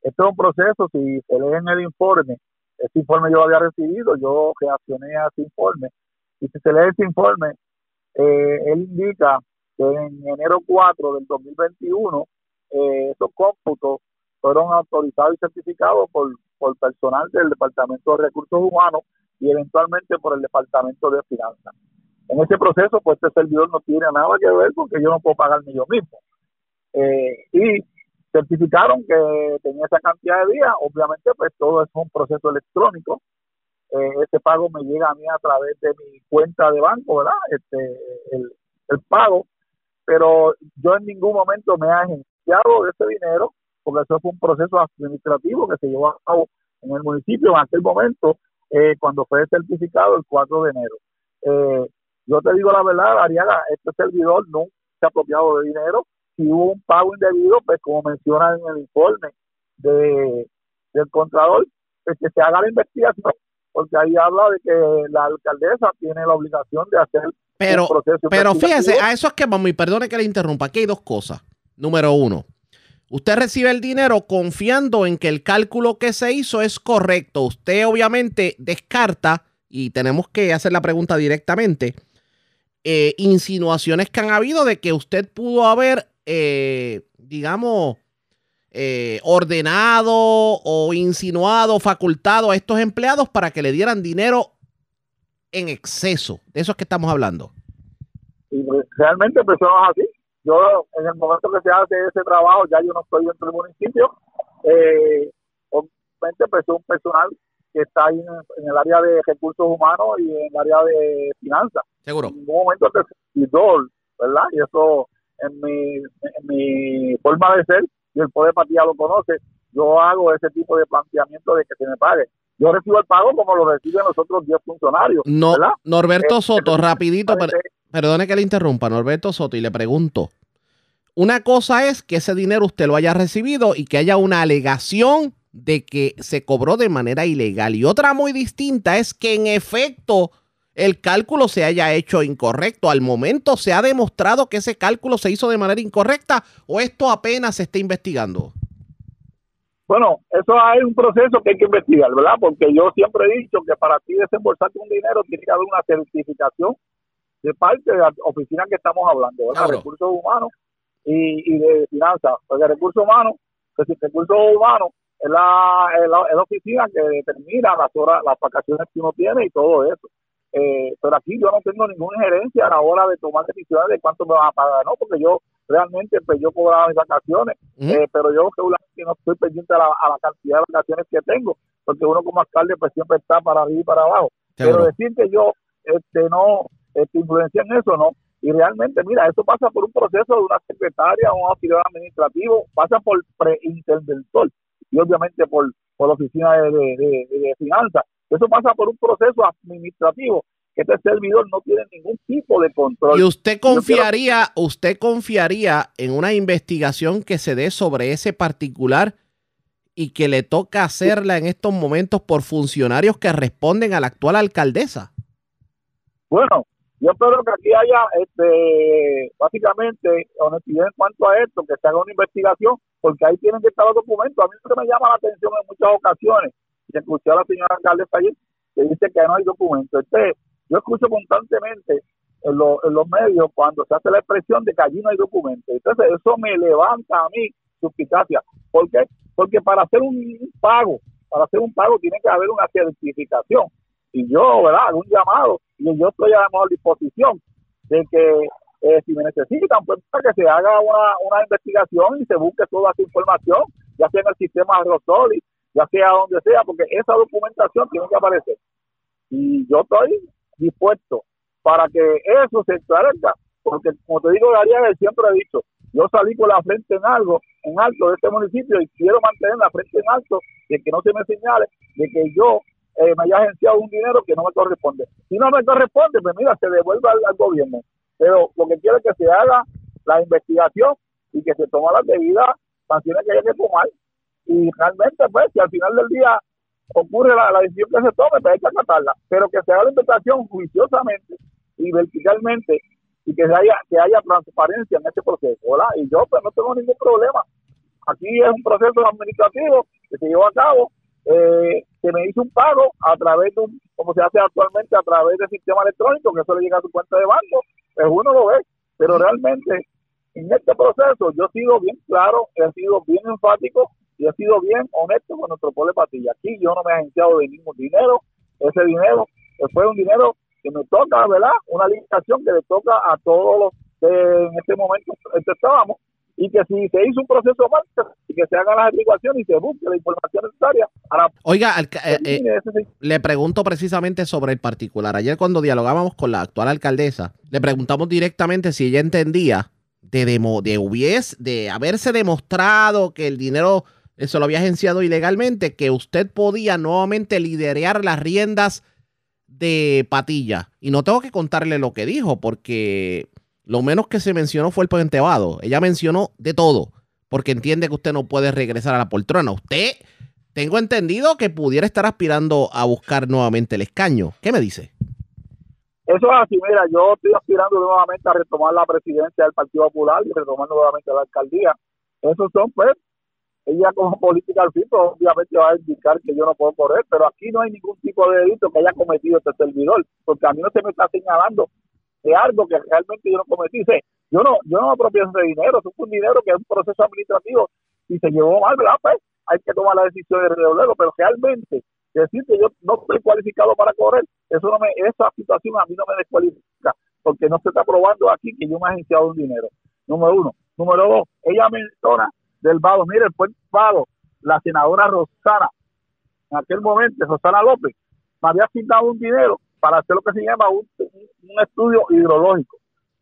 Esto es un proceso, si se lee en el informe, este informe yo había recibido, yo reaccioné a ese informe, y si se lee ese informe, eh, él indica que en enero 4 del 2021, eh, esos cómputos fueron autorizados y certificados por, por personal del Departamento de Recursos Humanos y eventualmente por el Departamento de Finanzas. En ese proceso, pues este servidor no tiene nada que ver porque yo no puedo pagarme yo mismo. Eh, y certificaron que tenía esa cantidad de días, obviamente pues todo es un proceso electrónico, eh, ese pago me llega a mí a través de mi cuenta de banco, ¿verdad? Este, el, el pago, pero yo en ningún momento me he agenciado de ese dinero, porque eso fue un proceso administrativo que se llevó a cabo en el municipio en aquel momento, eh, cuando fue certificado el 4 de enero. Eh, yo te digo la verdad, Ariaga, este servidor nunca se ha apropiado de dinero. Si hubo un pago indebido, pues como menciona en el informe de, del Contralor, pues que se haga la investigación, porque ahí habla de que la alcaldesa tiene la obligación de hacer Pero, proceso pero fíjese, a eso es que vamos, y perdone que le interrumpa, aquí hay dos cosas. Número uno, usted recibe el dinero confiando en que el cálculo que se hizo es correcto. Usted obviamente descarta, y tenemos que hacer la pregunta directamente, eh, insinuaciones que han habido de que usted pudo haber, eh, digamos, eh, ordenado o insinuado, facultado a estos empleados para que le dieran dinero en exceso. De eso es que estamos hablando. pues, realmente pues eso no es así. Yo, en el momento que se hace ese trabajo, ya yo no estoy dentro del municipio. Eh, obviamente, pues es un personal que está ahí en, en el área de recursos humanos y en el área de finanzas. Seguro. En ningún momento es servidor, ¿verdad? Y eso, en mi, en mi forma de ser, y el Poder Partida lo conoce, yo hago ese tipo de planteamiento de que se me pague. Yo recibo el pago como lo reciben los otros 10 funcionarios. No, ¿verdad? Norberto Eh, Soto, rapidito, per- perdone que le interrumpa, Norberto Soto, y le pregunto. Una cosa es que ese dinero usted lo haya recibido y que haya una alegación de que se cobró de manera ilegal. Y otra muy distinta es que en efecto el cálculo se haya hecho incorrecto. Al momento se ha demostrado que ese cálculo se hizo de manera incorrecta o esto apenas se está investigando. Bueno, eso hay un proceso que hay que investigar, ¿verdad? Porque yo siempre he dicho que para ti desembolsarte un dinero tiene que haber una certificación de parte de la oficina que estamos hablando, ¿verdad? Recursos humanos y, y de finanzas. Porque recursos humanos, pues si recursos humanos es la, es la, es la oficina que determina las horas, las vacaciones que uno tiene y todo eso. Eh, pero aquí yo no tengo ninguna injerencia a la hora de tomar decisiones de cuánto me van a pagar, ¿no? Porque yo realmente, pues yo cobraba mis vacaciones, eh, pero yo regularmente no estoy pendiente a la, a la cantidad de vacaciones que tengo, porque uno como alcalde pues siempre está para arriba y para abajo. Pero decir que yo este no este, influencia en eso, no. Y realmente, mira, eso pasa por un proceso de una secretaria, un auxiliar administrativo, pasa por preinterventor y obviamente por, por la oficina de, de, de- de finanzas. Eso pasa por un proceso administrativo que este servidor no tiene ningún tipo de control. ¿Y usted quiero- confiaría, usted confiaría en una investigación que se dé sobre ese particular y que le toca hacerla en estos momentos por funcionarios que responden a la actual alcaldesa? Bueno, yo espero que aquí haya, este, básicamente, honestidad en cuanto a esto, que se haga una investigación, porque ahí tienen que estar los documentos. A mí lo que me llama la atención en muchas ocasiones, y escuché a la señora alcaldesa ayer, que dice que no hay documentos. Este, yo escucho constantemente en, lo- en los medios cuando se hace la expresión de que allí no hay documentos. Entonces, eso me levanta a mí suspicacia. ¿Por qué? Porque para hacer un pago, para hacer un pago tiene que haber una certificación y yo, ¿verdad? Un llamado y yo estoy a disposición de que eh, si me necesitan, pues para que se haga una, una investigación y se busque toda esa información, ya sea en el sistema Rosoli, ya sea donde sea, porque esa documentación tiene que aparecer. Y yo estoy dispuesto para que eso se esclarezca, porque como te digo, Gabriel, siempre he dicho, yo salí con la frente en algo, en alto de este municipio y quiero mantener la frente en alto de que no se me señale de que yo eh, me haya agenciado un dinero que no me corresponde. Si no me corresponde, pues mira, se devuelve al, gobierno. Pero lo que quiero es que se haga la investigación y que se tome las debidas sanciones que haya que tomar. Y realmente, pues, si al final del día ocurre la, la decisión que se tome, pues hay que acatarla. Pero que se haga la investigación juiciosamente y verticalmente y que haya, que haya transparencia en este proceso, ¿verdad? Y yo, pues, no tengo ningún problema. Aquí es un proceso administrativo que se llevó a cabo eh, se me hizo un pago a través de un, como se hace actualmente, a través del sistema electrónico, que eso le llega a su cuenta de banco, pues uno lo ve, pero realmente en este proceso yo he sido bien claro, he sido bien enfático y he sido bien honesto con nuestro pueblo de Patilla. Aquí yo no me he agenciado de ningún dinero, ese dinero eh, fue un dinero que me toca, ¿verdad? Una licitación que le toca a todos los que en este momento estábamos y que si se hizo un proceso mal, y que se hagan las averiguaciones y se busque la información necesaria para... Oiga, eh, eh, le pregunto precisamente sobre el particular. Ayer cuando dialogábamos con la actual alcaldesa, le preguntamos directamente si ella entendía de, demo, de hubiese, de haberse demostrado que el dinero se lo había agenciado ilegalmente, que usted podía nuevamente liderear las riendas de Patilla. Y no tengo que contarle lo que dijo, porque lo menos que se mencionó fue el puente Vado. Ella mencionó de todo, porque entiende que usted no puede regresar a la poltrona. Usted, tengo entendido que pudiera estar aspirando a buscar nuevamente el escaño. ¿Qué me dice? Eso es así, mira, yo estoy aspirando nuevamente a retomar la presidencia del Partido Popular y retomar nuevamente la alcaldía. Esos son, pues, ella como política al fin, pues, obviamente va a indicar que yo no puedo correr, pero aquí no hay ningún tipo de delito que haya cometido este servidor, porque a mí no se me está señalando de algo que realmente yo no cometí. yo no, yo no apropié ese dinero, es un dinero que es un proceso administrativo y se llevó mal, ¿verdad? Pues hay que tomar la decisión de resolverlo, pero realmente decir que yo no estoy cualificado para correr, eso no me, esa situación a mí no me descualifica, porque no se está probando aquí que yo me he agenciado un dinero. Número uno. Número dos, ella menciona del Vado, mire, el puente Vado, la senadora Rosana, en aquel momento, Rosana López, me había asignado un dinero para hacer lo que se llama un, un estudio hidrológico.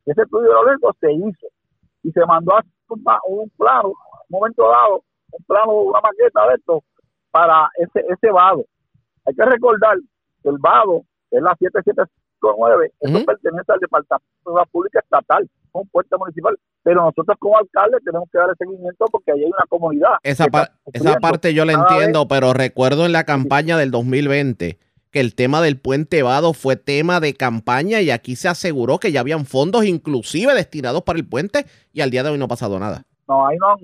Ese estudio hidrológico se hizo y se mandó a un, un plano, un momento dado, un plano, una maqueta de esto para ese, ese vado. Hay que recordar que el vado es la 7759, eso pertenece al Departamento de la Pública Estatal, un puente municipal, pero nosotros como alcalde tenemos que dar el seguimiento porque ahí hay una comunidad. Esa, esa parte yo la entiendo, pero recuerdo en la campaña del 2020 que el tema del puente Vado fue tema de campaña y aquí se aseguró que ya habían fondos inclusive destinados para el puente y al día de hoy no ha pasado nada. No, ahí no,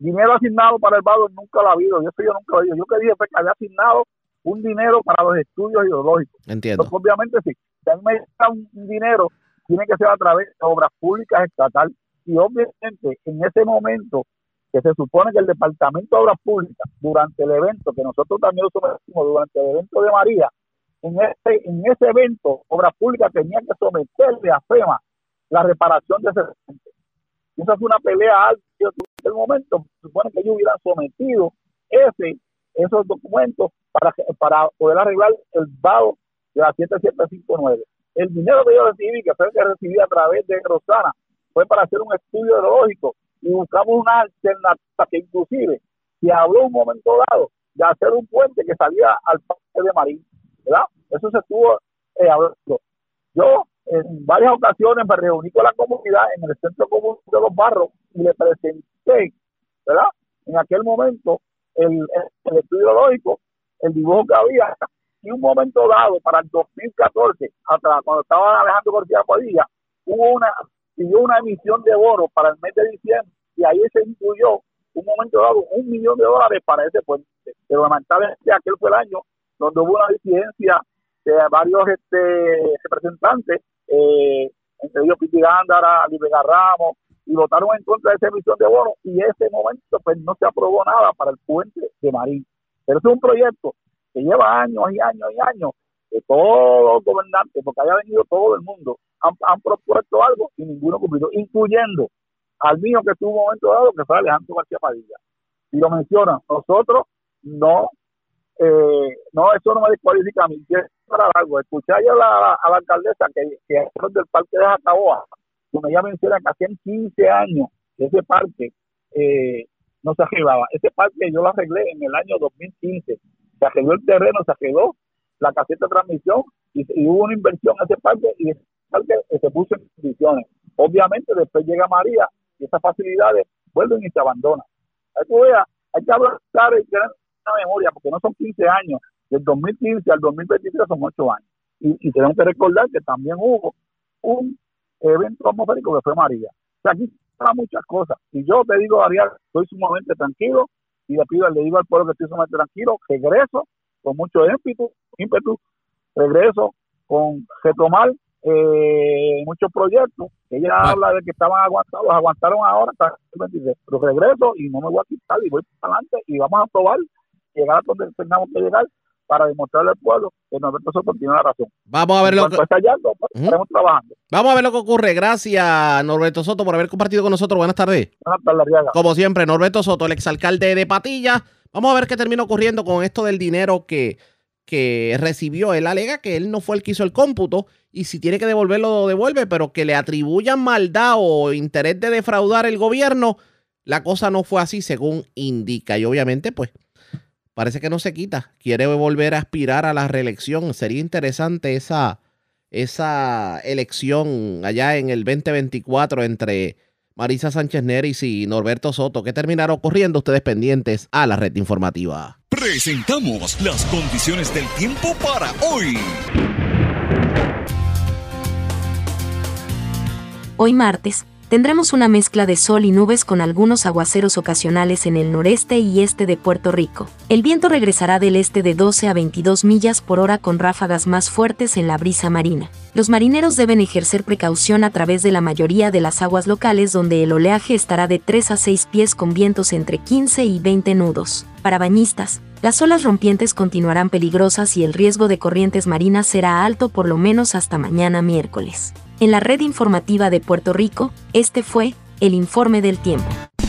dinero asignado para el Vado nunca lo ha habido, yo, yo nunca lo he. Yo que dije fue que había asignado un dinero para los estudios ideológicos. Entiendo. Entonces, obviamente sí, si a mí me da un dinero, tiene que ser a través de obras públicas estatal y obviamente en ese momento que se supone que el Departamento de Obras Públicas, durante el evento, que nosotros también lo sometimos durante el evento de María, en ese, en ese evento, Obras Públicas tenía que someterle a FEMA la reparación de ese evento. Y esa fue una pelea alta en el momento, se supone que ellos hubieran sometido ese, esos documentos para, para poder arreglar el vago de la 7759. El dinero que yo recibí, que fue que recibí a través de Rosana, fue para hacer un estudio ideológico y buscamos una alternativa que inclusive se habló un momento dado de hacer un puente que salía al parque de Marín, ¿verdad? Eso se estuvo eh. Yo en varias ocasiones me reuní con la comunidad en el centro común de los barros y le presenté, ¿verdad? En aquel momento el, el estudio lógico, el dibujo que había, y un momento dado para el 2014, hasta cuando estaba Alejandro García Padilla, hubo una, hubo una emisión de oro para el mes de diciembre y ahí se incluyó un momento dado un millón de dólares para ese puente. Pero lamentablemente aquel fue el año donde hubo una disidencia de varios este, representantes, eh, entre ellos Piti Gándara, Libre Ramos, y votaron en contra de esa emisión de bonos y ese momento pues no se aprobó nada para el puente de Marín. Pero es un proyecto que lleva años y años y años de todos los gobernantes, porque haya venido todo el mundo, han, han propuesto algo y ninguno cumplido, incluyendo al mío que tuvo un momento dado, que fue Alejandro García Padilla. Y lo mencionan, nosotros no, eh, no, eso no me descualifica a mí. Para algo. Escuché ayer a la, a la alcaldesa que, que es del parque de Jataboa, donde ella menciona que hacían 15 años que ese parque eh, no se arreglaba. Ese parque yo lo arreglé en el año 2015. Se arregló el terreno, se arregló la caseta de transmisión y, y hubo una inversión en ese parque y ese parque se puso en condiciones. Obviamente después llega María y esas facilidades vuelven y se abandonan. Hay que, hay que hablar tener una memoria, porque no son 15 años, del 2015 al 2023 son 8 años. Y, tenemos que recordar que también hubo un evento atmosférico que fue María. O sea, aquí están muchas cosas. Y yo te digo, Ariel, estoy sumamente tranquilo y le pido, le digo al pueblo que estoy sumamente tranquilo, regreso con mucho ímpetu, ímpetu regreso con retomar eh, muchos proyectos. Ella habla de que estaban aguantados, aguantaron ahora hasta el 23. Pero regreso y no me voy a quitar y voy para adelante y vamos a probar llegar a donde tengamos que llegar para demostrarle al pueblo que Norberto Soto tiene la razón. Vamos a ver lo que- hallazgo, pues, estaremos trabajando. Vamos a ver lo que ocurre. Gracias, Norberto Soto, por haber compartido con nosotros. Buenas tardes. Buenas tardes. Como siempre, Norberto Soto, el exalcalde de Patilla. Vamos a ver qué termina ocurriendo con esto del dinero que, que recibió. Él alega que él no fue el que hizo el cómputo y si tiene que devolverlo, lo devuelve, pero que le atribuyan maldad o interés de defraudar el gobierno, la cosa no fue así según indica. Y obviamente, pues, parece que no se quita. Quiere volver a aspirar a la reelección. Sería interesante esa, esa elección allá en el 2024 entre Marisa Sánchez Neris y Norberto Soto. ¿Qué terminará ocurriendo? Ustedes pendientes a la red informativa. Presentamos las condiciones del tiempo para hoy. Hoy martes, tendremos una mezcla de sol y nubes con algunos aguaceros ocasionales en el noreste y este de Puerto Rico. El viento regresará del este de 12 a 22 millas por hora con ráfagas más fuertes en la brisa marina. Los marineros deben ejercer precaución a través de la mayoría de las aguas locales donde el oleaje estará de 3 a 6 pies con vientos entre 15 y 20 nudos. Para bañistas, las olas rompientes continuarán peligrosas y el riesgo de corrientes marinas será alto por lo menos hasta mañana miércoles. En la red informativa de Puerto Rico, este fue el informe del tiempo.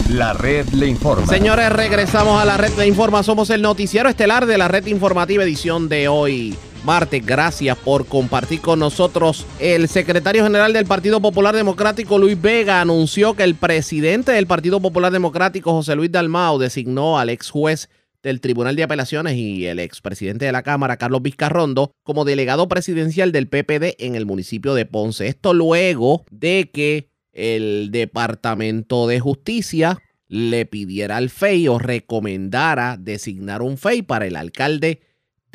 La red le informa. Señores, regresamos a la red de Informa. Somos el noticiero estelar de la red informativa edición de hoy. Martes, gracias por compartir con nosotros. El secretario general del Partido Popular Democrático, Luis Vega, anunció que el presidente del Partido Popular Democrático, José Luis Dalmao, designó al ex juez del Tribunal de Apelaciones y el expresidente de la Cámara, Carlos Vizcarrondo, como delegado presidencial del PPD en el municipio de Ponce. Esto luego de que el Departamento de Justicia le pidiera al FEI o recomendara designar un FEI para el alcalde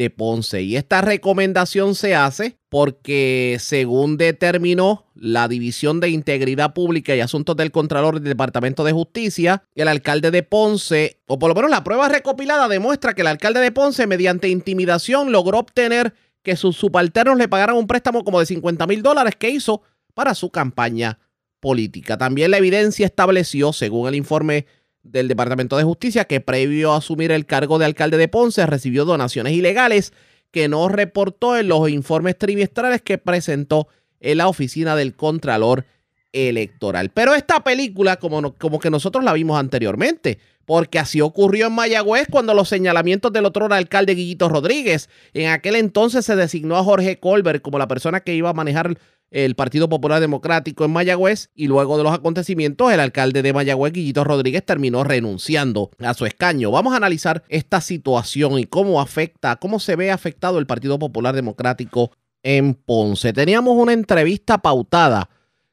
de Ponce. Y esta recomendación se hace porque, según determinó la División de Integridad Pública y Asuntos del Contralor del Departamento de Justicia, el alcalde de Ponce, o por lo menos la prueba recopilada demuestra que el alcalde de Ponce, mediante intimidación, logró obtener que sus subalternos le pagaran un préstamo como de 50 mil dólares que hizo para su campaña política. También la evidencia estableció, según el informe del Departamento de Justicia, que previo a asumir el cargo de alcalde de Ponce recibió donaciones ilegales que no reportó en los informes trimestrales que presentó en la oficina del Contralor Electoral. Pero esta película, como, no- como que nosotros la vimos anteriormente, porque así ocurrió en Mayagüez cuando los señalamientos del otro alcalde Guillito Rodríguez. En aquel entonces se designó a Jorge Colbert como la persona que iba a manejar el Partido Popular Democrático en Mayagüez y luego de los acontecimientos el alcalde de Mayagüez, Guillito Rodríguez, terminó renunciando a su escaño. Vamos a analizar esta situación y cómo afecta, cómo se ve afectado el Partido Popular Democrático en Ponce. Teníamos una entrevista pautada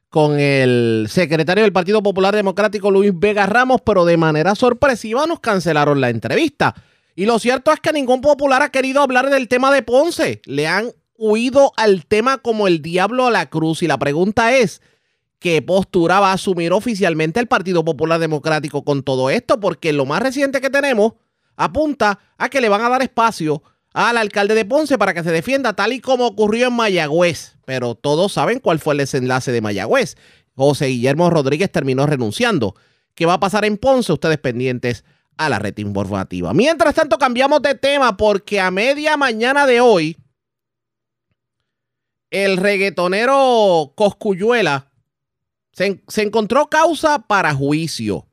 con el secretario del Partido Popular Democrático, Luis Vega Ramos, pero de manera sorpresiva nos cancelaron la entrevista. Y lo cierto es que ningún popular ha querido hablar del tema de Ponce. Le han huido al tema como el diablo a la cruz. Y la pregunta es, ¿qué postura va a asumir oficialmente el Partido Popular Democrático con todo esto? Porque lo más reciente que tenemos apunta a que le van a dar espacio al alcalde de Ponce para que se defienda tal y como ocurrió en Mayagüez. Pero todos saben cuál fue el desenlace de Mayagüez. José Guillermo Rodríguez terminó renunciando. ¿Qué va a pasar en Ponce? Ustedes pendientes a la red informativa. Mientras tanto, cambiamos de tema porque a media mañana de hoy, el reggaetonero Coscuyuela se, se encontró causa para juicio.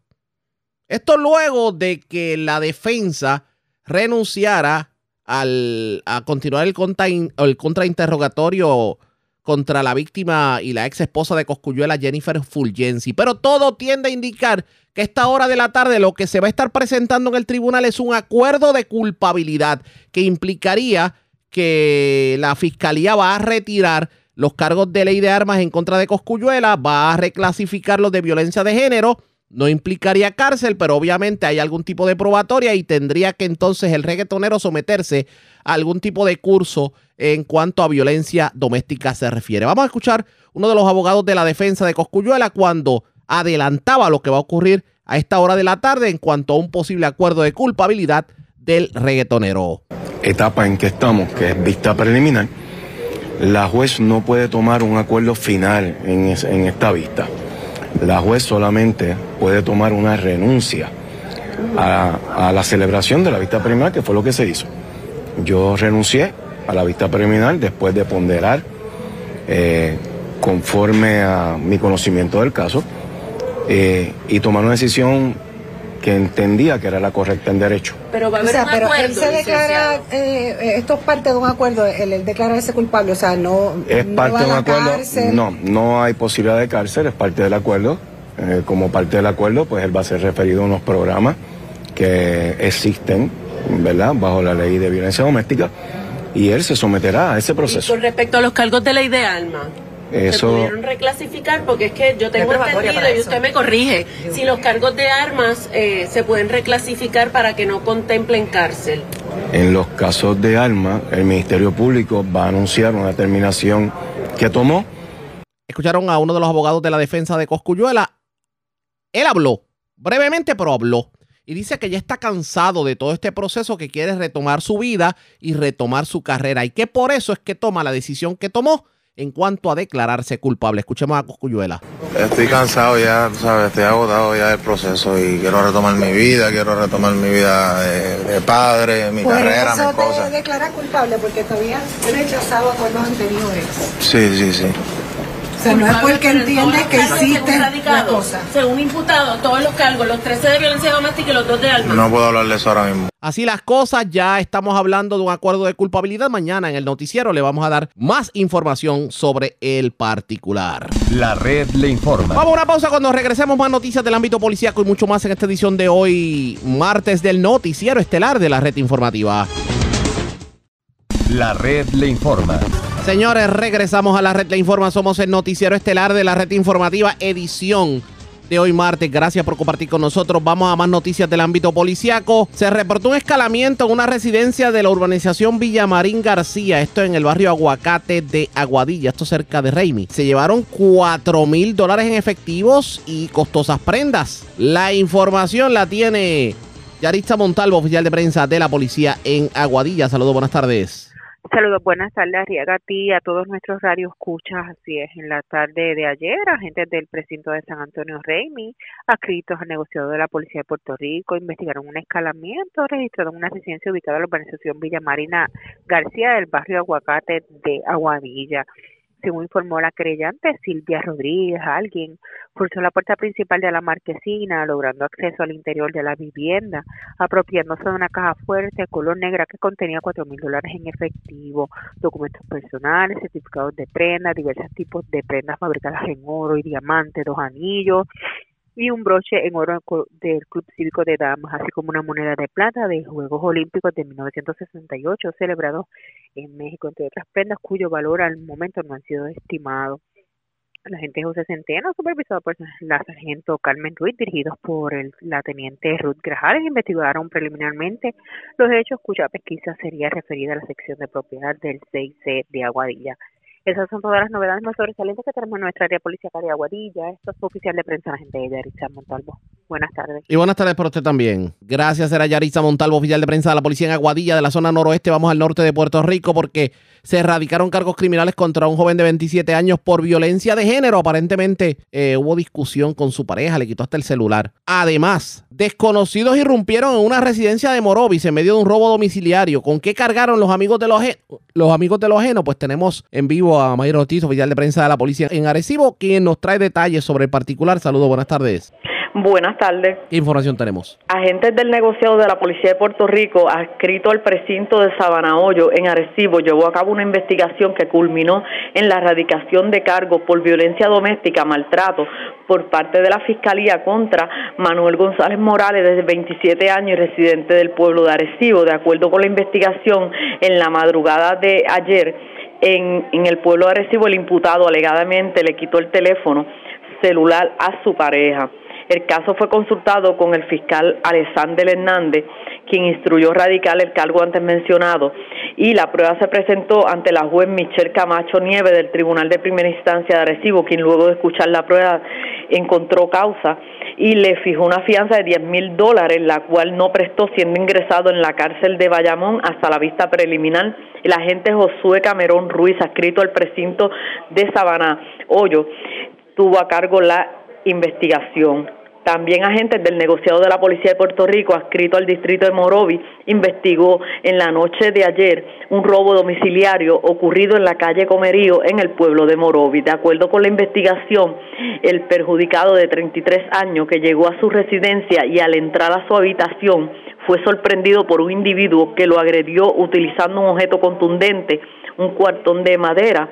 Esto luego de que la defensa renunciara al, a continuar el, contra, el contrainterrogatorio contra la víctima y la ex esposa de Coscuyuela, Jennifer Fulgenci. Pero todo tiende a indicar que esta hora de la tarde lo que se va a estar presentando en el tribunal es un acuerdo de culpabilidad que implicaría que la fiscalía va a retirar los cargos de ley de armas en contra de Coscuyuela, va a reclasificarlos de violencia de género, no implicaría cárcel, pero obviamente hay algún tipo de probatoria y tendría que entonces el reggaetonero someterse a algún tipo de curso en cuanto a violencia doméstica se refiere. Vamos a escuchar uno de los abogados de la defensa de Coscuyuela cuando adelantaba lo que va a ocurrir a esta hora de la tarde en cuanto a un posible acuerdo de culpabilidad del reggaetonero. etapa en que estamos, que es vista preliminar, la juez no puede tomar un acuerdo final en, es- en esta vista. La juez solamente puede tomar una renuncia a, a la celebración de la vista preliminar, que fue lo que se hizo. Yo renuncié a la vista preliminar después de ponderar eh, conforme a mi conocimiento del caso eh, y tomar una decisión que entendía que era la correcta en derecho. Pero va a O haber sea, un pero acuerdo, él se declara, eh, eh, esto es parte de un acuerdo, el, el declararse culpable, o sea, no, Es no parte va de un acuerdo. cárcel. No, no hay posibilidad de cárcel, es parte del acuerdo. Eh, como parte del acuerdo, pues él va a ser referido a unos programas que existen, ¿verdad?, bajo la ley de violencia doméstica, y él se someterá a ese Y proceso. con respecto a los cargos de ley de alma, se pudieron reclasificar porque es que yo tengo entendido y usted me corrige si los cargos de armas eh, se pueden reclasificar para que no contemplen cárcel. en los casos de armas, el Ministerio Público va a anunciar una determinación que tomó. Escucharon a uno de los abogados de la defensa de Coscuyuela. Él habló, brevemente, pero habló. Y dice que ya está cansado de todo este proceso, que quiere retomar su vida y retomar su carrera. Y que por eso es que toma la decisión que tomó en cuanto a declararse culpable. Escuchemos a Coscuyuela. Estoy cansado ya, ¿sabes? Estoy agotado ya del proceso y quiero retomar mi vida, quiero retomar mi vida de, de padre, mi Por carrera, eso te cosas. declaras culpable, porque te habías rechazado acuerdos anteriores. Sí, sí, sí. Sea, no es porque todos que según la cosa. Según imputado, todos los cargos, los 13 de violencia doméstica y los 2 de alma. No puedo hablar de eso ahora mismo. Así las cosas, ya estamos hablando de un acuerdo de culpabilidad. Mañana en el noticiero le vamos a dar más información sobre el particular. La red le informa. Vamos a una pausa cuando regresemos más noticias del ámbito policíaco y mucho más en esta edición de hoy, martes del noticiero estelar de la red informativa. La red le informa. Señores, regresamos a la red Le Informa. Somos el noticiero estelar de la red informativa edición de hoy martes. Gracias por compartir con nosotros. Vamos a más noticias del ámbito policiaco. Se reportó un escalamiento en una residencia de la urbanización Villamarín García. Esto en el barrio Aguacate de Aguadilla, esto cerca de Reimi. Se llevaron 4 mil dólares en efectivos y costosas prendas. La información la tiene Yaritza Montalvo, oficial de prensa de la policía en Aguadilla. Saludos, buenas tardes. Saludos, buenas tardes, Arriaga, a ti a todos nuestros radios escuchas. Así es, en la tarde de ayer, agentes del precinto de San Antonio Reimi, adscritos al negociador de la Policía de Puerto Rico, investigaron un escalamiento registrado en una residencia ubicada en la urbanización Villa Marina García del barrio Aguacate de Aguadilla. Según informó la creyente Silvia Rodríguez, alguien forzó la puerta principal de la marquesina, logrando acceso al interior de la vivienda, apropiándose de una caja fuerte color negra que contenía cuatro mil dólares en efectivo, documentos personales, certificados de prenda, diversos tipos de prendas fabricadas en oro y diamante, dos anillos y un broche en oro del Club Cívico de Damas, así como una moneda de plata de Juegos Olímpicos de 1968 celebrados en México, entre otras prendas cuyo valor al momento no han sido estimados. La agente José Centeno, supervisado por la sargento Carmen Ruiz, dirigidos por el, la teniente Ruth Grajales, investigaron preliminarmente los hechos cuya pesquisa sería referida a la sección de propiedad del 6C de Aguadilla. Esas son todas las novedades más sobresalientes que tenemos en nuestra área policial de Aguadilla. Esto es oficial de prensa, la gente de Yaritza Montalvo. Buenas tardes. Y buenas tardes para usted también. Gracias, era Yaritza Montalvo, oficial de prensa de la policía en Aguadilla, de la zona noroeste. Vamos al norte de Puerto Rico porque se erradicaron cargos criminales contra un joven de 27 años por violencia de género. Aparentemente eh, hubo discusión con su pareja, le quitó hasta el celular. Además, desconocidos irrumpieron en una residencia de Morovis en medio de un robo domiciliario. ¿Con qué cargaron los amigos de lo ajeno? Los amigos de lo ajeno, pues tenemos en vivo a Mayro Ortiz, oficial de prensa de la policía en Arecibo, quien nos trae detalles sobre el particular. Saludos, buenas tardes. Buenas tardes. ¿Qué información tenemos? Agentes del negociado de la Policía de Puerto Rico, adscrito al precinto de Sabana Hoyo en Arecibo, llevó a cabo una investigación que culminó en la erradicación de cargos por violencia doméstica, maltrato, por parte de la Fiscalía contra Manuel González Morales, de 27 años y residente del pueblo de Arecibo. De acuerdo con la investigación, en la madrugada de ayer, en, en el pueblo de Arecibo, el imputado alegadamente le quitó el teléfono celular a su pareja. El caso fue consultado con el fiscal Alexander Hernández, quien instruyó radical el cargo antes mencionado, y la prueba se presentó ante la juez Michelle Camacho Nieve del Tribunal de Primera Instancia de Arecibo, quien luego de escuchar la prueba encontró causa y le fijó una fianza de 10 mil dólares, la cual no prestó siendo ingresado en la cárcel de Bayamón hasta la vista preliminar. El agente Josué Camerón Ruiz, adscrito al precinto de Sabana Hoyo, tuvo a cargo la investigación. También agentes del negociado de la Policía de Puerto Rico, adscrito al distrito de Morovi, investigó en la noche de ayer un robo domiciliario ocurrido en la calle Comerío en el pueblo de Morovi. De acuerdo con la investigación, el perjudicado de 33 años que llegó a su residencia y al entrar a su habitación fue sorprendido por un individuo que lo agredió utilizando un objeto contundente, un cuartón de madera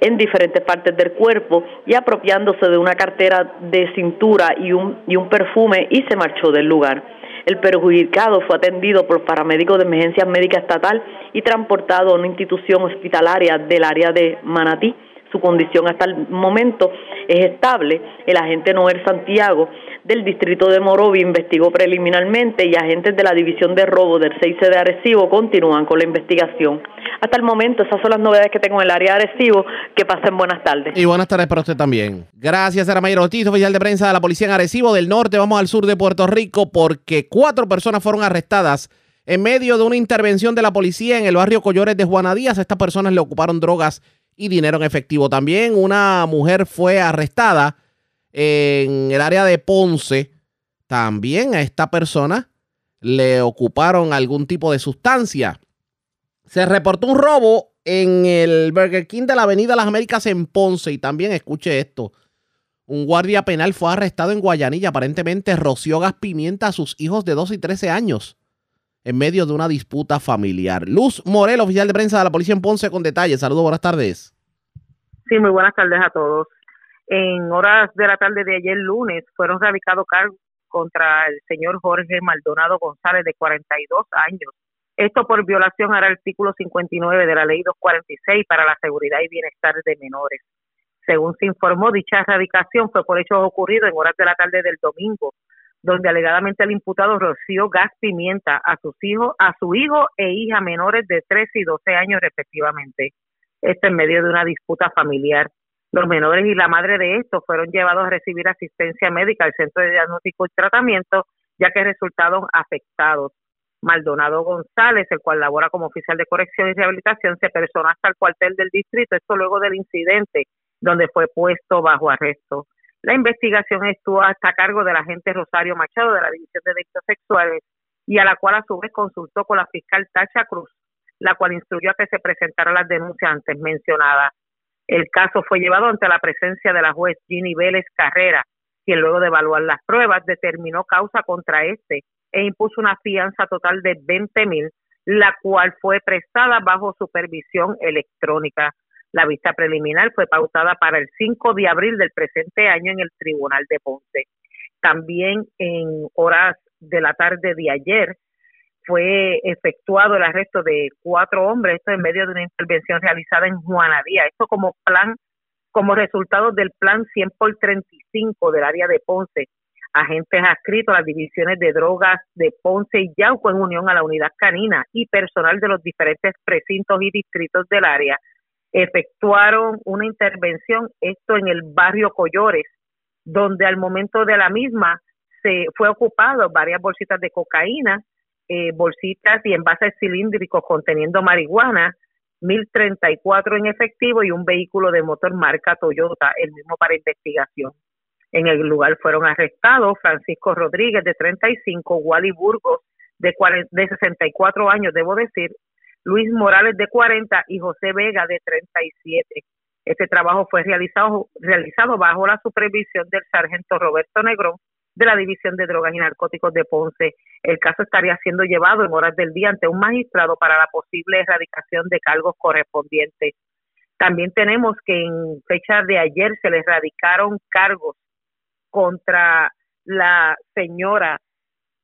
en diferentes partes del cuerpo y apropiándose de una cartera de cintura y un, y un perfume y se marchó del lugar. El perjudicado fue atendido por paramédicos de emergencia médica estatal y transportado a una institución hospitalaria del área de Manatí. Su condición hasta el momento es estable. El agente Noel Santiago del distrito de Morovi investigó preliminarmente y agentes de la división de robo del 6 de Arecibo continúan con la investigación. Hasta el momento, esas son las novedades que tengo en el área de Arecibo. Que pasen buenas tardes. Y buenas tardes para usted también. Gracias, Sara Mayer Ortiz, oficial de prensa de la Policía en Arecibo del Norte. Vamos al sur de Puerto Rico porque cuatro personas fueron arrestadas en medio de una intervención de la policía en el barrio Collores de Juana Díaz. Estas personas le ocuparon drogas y dinero en efectivo. También una mujer fue arrestada en el área de Ponce. También a esta persona le ocuparon algún tipo de sustancia. Se reportó un robo en el Burger King de la Avenida Las Américas en Ponce. Y también escuche esto. Un guardia penal fue arrestado en Guayanilla. Aparentemente roció gas pimienta a sus hijos de 12 y 13 años en medio de una disputa familiar. Luz Morel, oficial de prensa de la policía en Ponce, con detalles. Saludos, buenas tardes. Sí, muy buenas tardes a todos. En horas de la tarde de ayer lunes fueron radicados cargos contra el señor Jorge Maldonado González, de 42 años. Esto por violación al artículo 59 de la ley 246 para la seguridad y bienestar de menores. Según se informó, dicha erradicación fue por hechos ocurridos en horas de la tarde del domingo, donde alegadamente el imputado roció gas pimienta a sus hijos, a su hijo e hija menores de 13 y 12 años respectivamente. Esto en medio de una disputa familiar. Los menores y la madre de estos fueron llevados a recibir asistencia médica al Centro de Diagnóstico y Tratamiento, ya que resultaron afectados. Maldonado González, el cual labora como oficial de corrección y rehabilitación, se personó hasta el cuartel del distrito, esto luego del incidente, donde fue puesto bajo arresto. La investigación estuvo hasta cargo del agente Rosario Machado de la División de Delitos Sexuales y a la cual a su vez consultó con la fiscal Tacha Cruz, la cual instruyó a que se presentaran las denuncias antes mencionadas. El caso fue llevado ante la presencia de la juez Ginny Vélez Carrera, quien luego de evaluar las pruebas determinó causa contra este e impuso una fianza total de 20 mil, la cual fue prestada bajo supervisión electrónica. La vista preliminar fue pautada para el 5 de abril del presente año en el Tribunal de Ponce. También en horas de la tarde de ayer fue efectuado el arresto de cuatro hombres, esto en medio de una intervención realizada en Juanadía, esto como plan, como resultado del plan 100 por 35 del área de Ponce. Agentes adscritos a las divisiones de drogas de Ponce y Yauco en unión a la unidad canina y personal de los diferentes precintos y distritos del área efectuaron una intervención, esto en el barrio Collores, donde al momento de la misma se fue ocupado varias bolsitas de cocaína, eh, bolsitas y envases cilíndricos conteniendo marihuana, 1034 en efectivo y un vehículo de motor marca Toyota, el mismo para investigación. En el lugar fueron arrestados Francisco Rodríguez de 35, Wally Burgos de, de 64 años, debo decir, Luis Morales de 40 y José Vega de 37. Este trabajo fue realizado, realizado bajo la supervisión del sargento Roberto Negrón de la División de Drogas y Narcóticos de Ponce. El caso estaría siendo llevado en horas del día ante un magistrado para la posible erradicación de cargos correspondientes. También tenemos que en fecha de ayer se le erradicaron cargos contra la señora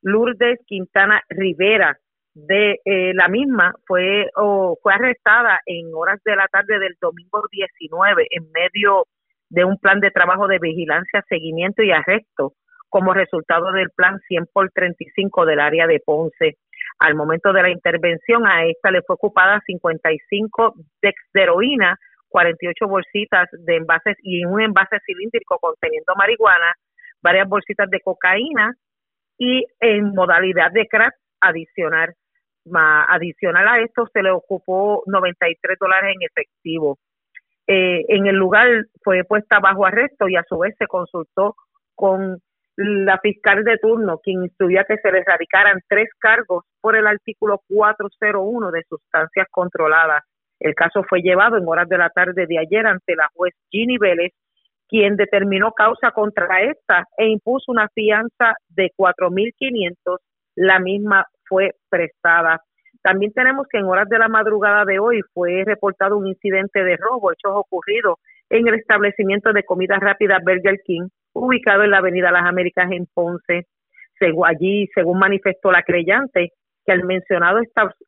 Lourdes Quintana Rivera. De eh, la misma fue fue arrestada en horas de la tarde del domingo 19 en medio de un plan de trabajo de vigilancia, seguimiento y arresto como resultado del plan 100 por 35 del área de Ponce. Al momento de la intervención, a esta le fue ocupada 55 dex de heroína, 48 bolsitas de envases y un envase cilíndrico conteniendo marihuana, varias bolsitas de cocaína y en modalidad de crack adicional. Adicional a esto se le ocupó 93 dólares en efectivo. Eh, en el lugar fue puesta bajo arresto y a su vez se consultó con la fiscal de turno, quien instruía que se le radicaran tres cargos por el artículo 401 de sustancias controladas. El caso fue llevado en horas de la tarde de ayer ante la juez Ginny Vélez, quien determinó causa contra esta e impuso una fianza de 4.500. La misma fue prestada. También tenemos que en horas de la madrugada de hoy fue reportado un incidente de robo, hechos ocurridos en el establecimiento de comida rápida Burger King, ubicado en la Avenida Las Américas en Ponce. allí, según manifestó la creyente, que al mencionado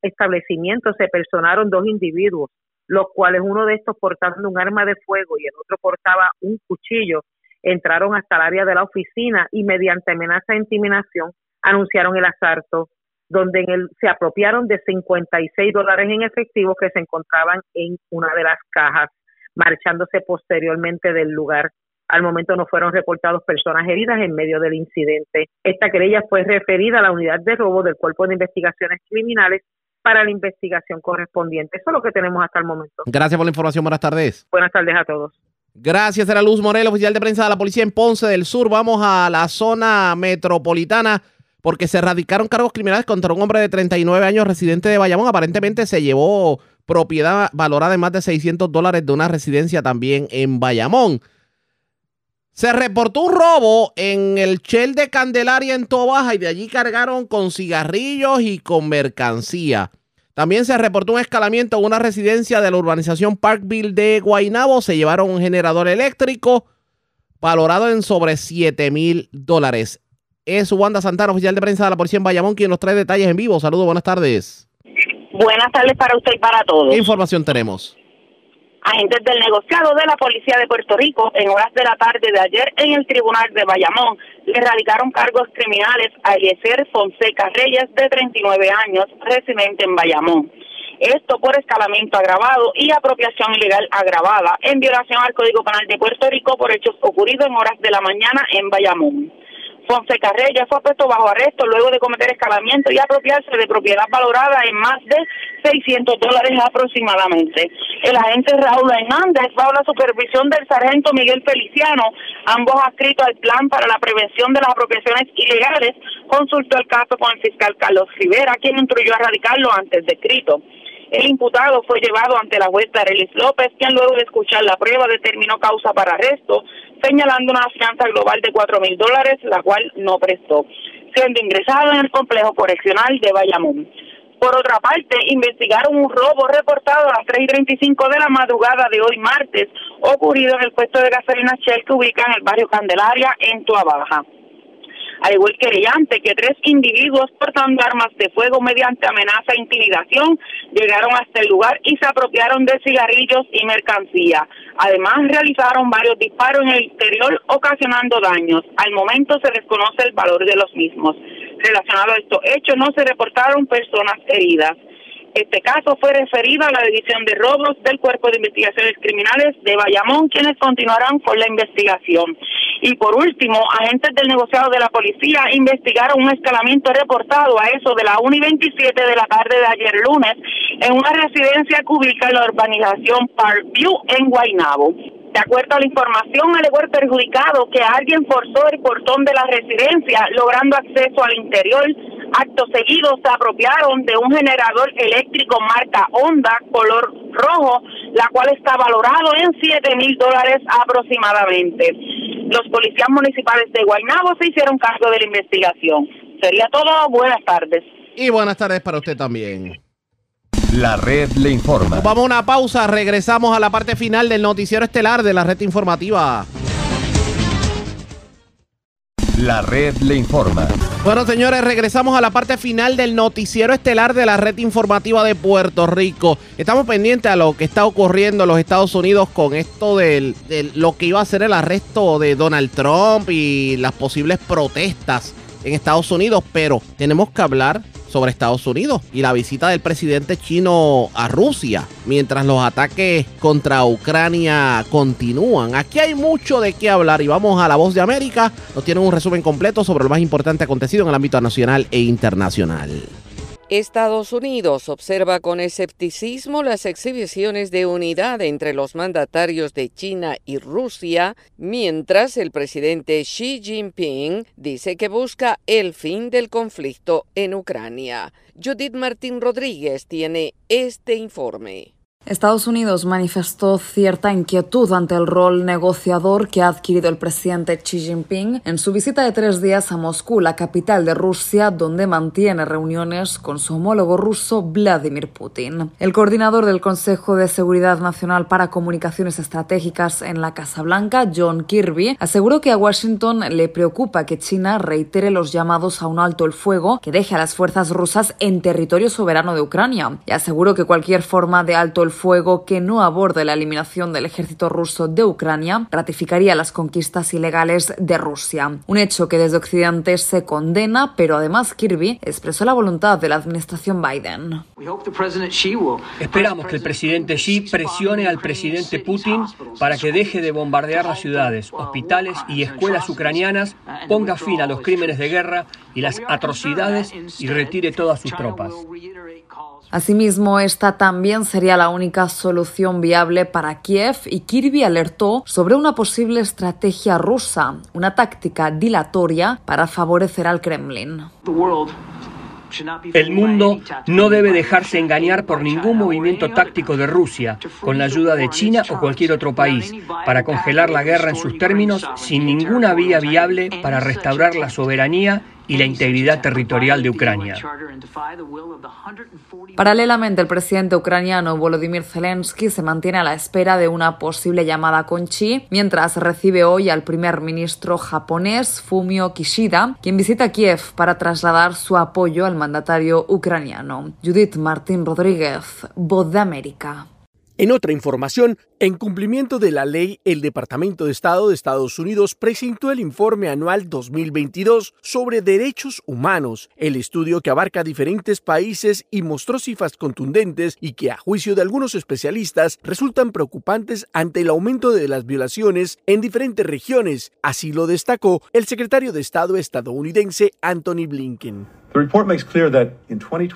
establecimiento se personaron dos individuos, los cuales uno de estos portando un arma de fuego y el otro portaba un cuchillo, entraron hasta el área de la oficina y mediante amenaza e intimidación anunciaron el asalto, donde en el, se apropiaron de 56 dólares en efectivo que se encontraban en una de las cajas, marchándose posteriormente del lugar. Al momento no fueron reportados personas heridas en medio del incidente. Esta querella fue referida a la unidad de robo del Cuerpo de Investigaciones Criminales para la investigación correspondiente. Eso es lo que tenemos hasta el momento. Gracias por la información. Buenas tardes. Buenas tardes a todos. Gracias, era Luz Morel, oficial de prensa de la policía en Ponce del Sur. Vamos a la zona metropolitana porque se radicaron cargos criminales contra un hombre de 39 años residente de Bayamón. Aparentemente se llevó propiedad valorada en más de 600 dólares de una residencia también en Bayamón. Se reportó un robo en el Shell de Candelaria en Tobaja y de allí cargaron con cigarrillos y con mercancía. También se reportó un escalamiento en una residencia de la urbanización Parkville de Guaynabo. Se llevaron un generador eléctrico valorado en sobre 7 mil dólares. Es Wanda Santana, oficial de prensa de la policía en Bayamón, quien nos trae detalles en vivo. Saludos, buenas tardes. Buenas tardes para usted y para todos. ¿Qué información tenemos? agentes del negociado de la Policía de Puerto Rico en horas de la tarde de ayer en el Tribunal de Bayamón le radicaron cargos criminales a Eliezer Fonseca Reyes de 39 años, residente en Bayamón. Esto por escalamiento agravado y apropiación ilegal agravada en violación al Código Penal de Puerto Rico por hechos ocurridos en horas de la mañana en Bayamón. Fonseca Reyes fue puesto bajo arresto luego de cometer escalamiento y apropiarse de propiedad valorada en más de 600 dólares aproximadamente. El agente Raúl Hernández, bajo la supervisión del sargento Miguel Feliciano, ambos adscritos al plan para la prevención de las apropiaciones ilegales, consultó el caso con el fiscal Carlos Rivera, quien instruyó a radicarlo antes de escrito. El imputado fue llevado ante la juez Darelis López, quien luego de escuchar la prueba determinó causa para arresto, señalando una fianza global de cuatro mil dólares, la cual no prestó, siendo ingresado en el complejo correccional de Bayamón. Por otra parte, investigaron un robo reportado a las 3 y 35 de la madrugada de hoy martes, ocurrido en el puesto de gasolina Shell que ubica en el barrio Candelaria, en Tuabaja al igual que brillante que tres individuos portando armas de fuego mediante amenaza e intimidación llegaron hasta el lugar y se apropiaron de cigarrillos y mercancía. Además, realizaron varios disparos en el interior ocasionando daños. Al momento se desconoce el valor de los mismos. Relacionado a estos hechos, no se reportaron personas heridas. Este caso fue referido a la División de Robos del Cuerpo de Investigaciones Criminales de Bayamón, quienes continuarán con la investigación. Y por último, agentes del negociado de la policía investigaron un escalamiento reportado a eso de la 1 y 27 de la tarde de ayer lunes en una residencia que en la urbanización Parkview en Guaynabo. De acuerdo a la información, alegó el perjudicado que alguien forzó el portón de la residencia, logrando acceso al interior. Acto seguido se apropiaron de un generador eléctrico marca Honda, color rojo, la cual está valorado en 7 mil dólares aproximadamente. Los policías municipales de Guaynabo se hicieron cargo de la investigación. Sería todo. Buenas tardes. Y buenas tardes para usted también. La red le informa. vamos a una pausa, regresamos a la parte final del noticiero estelar de la red informativa. La red le informa. Bueno, señores, regresamos a la parte final del noticiero estelar de la red informativa de Puerto Rico. Estamos pendientes a lo que está ocurriendo en los Estados Unidos con esto de lo que iba a ser el arresto de Donald Trump y las posibles protestas en Estados Unidos, pero tenemos que hablar sobre Estados Unidos y la visita del presidente chino a Rusia, mientras los ataques contra Ucrania continúan. Aquí hay mucho de qué hablar y vamos a la voz de América. Nos tienen un resumen completo sobre lo más importante acontecido en el ámbito nacional e internacional. Estados Unidos observa con escepticismo las exhibiciones de unidad entre los mandatarios de China y Rusia, mientras el presidente Xi Jinping dice que busca el fin del conflicto en Ucrania. Judith Martín Rodríguez tiene este informe. Estados Unidos manifestó cierta inquietud ante el rol negociador que ha adquirido el presidente Xi Jinping en su visita de tres días a Moscú, la capital de Rusia, donde mantiene reuniones con su homólogo ruso Vladimir Putin. El coordinador del Consejo de Seguridad Nacional para Comunicaciones Estratégicas en la Casa Blanca, John Kirby, aseguró que a Washington le preocupa que China reitere los llamados a un alto el fuego que deje a las fuerzas rusas en territorio soberano de Ucrania y aseguró que cualquier forma de alto el fuego que no aborde la eliminación del ejército ruso de Ucrania ratificaría las conquistas ilegales de Rusia. Un hecho que desde Occidente se condena, pero además Kirby expresó la voluntad de la administración Biden. Esperamos que el presidente Xi presione al presidente Putin para que deje de bombardear las ciudades, hospitales y escuelas ucranianas, ponga fin a los crímenes de guerra y las atrocidades y retire todas sus tropas. Asimismo, esta también sería la única solución viable para Kiev y Kirby alertó sobre una posible estrategia rusa, una táctica dilatoria para favorecer al Kremlin. El mundo no debe dejarse engañar por ningún movimiento táctico de Rusia, con la ayuda de China o cualquier otro país, para congelar la guerra en sus términos sin ninguna vía viable para restaurar la soberanía y la integridad territorial de Ucrania. Paralelamente, el presidente ucraniano Volodymyr Zelensky se mantiene a la espera de una posible llamada con Xi, mientras recibe hoy al primer ministro japonés Fumio Kishida, quien visita Kiev para trasladar su apoyo al mandatario ucraniano. Judith Martín Rodríguez, Voz de América. En otra información, en cumplimiento de la ley, el Departamento de Estado de Estados Unidos presentó el informe anual 2022 sobre derechos humanos, el estudio que abarca diferentes países y mostró cifras contundentes y que a juicio de algunos especialistas resultan preocupantes ante el aumento de las violaciones en diferentes regiones, así lo destacó el secretario de Estado estadounidense Anthony Blinken.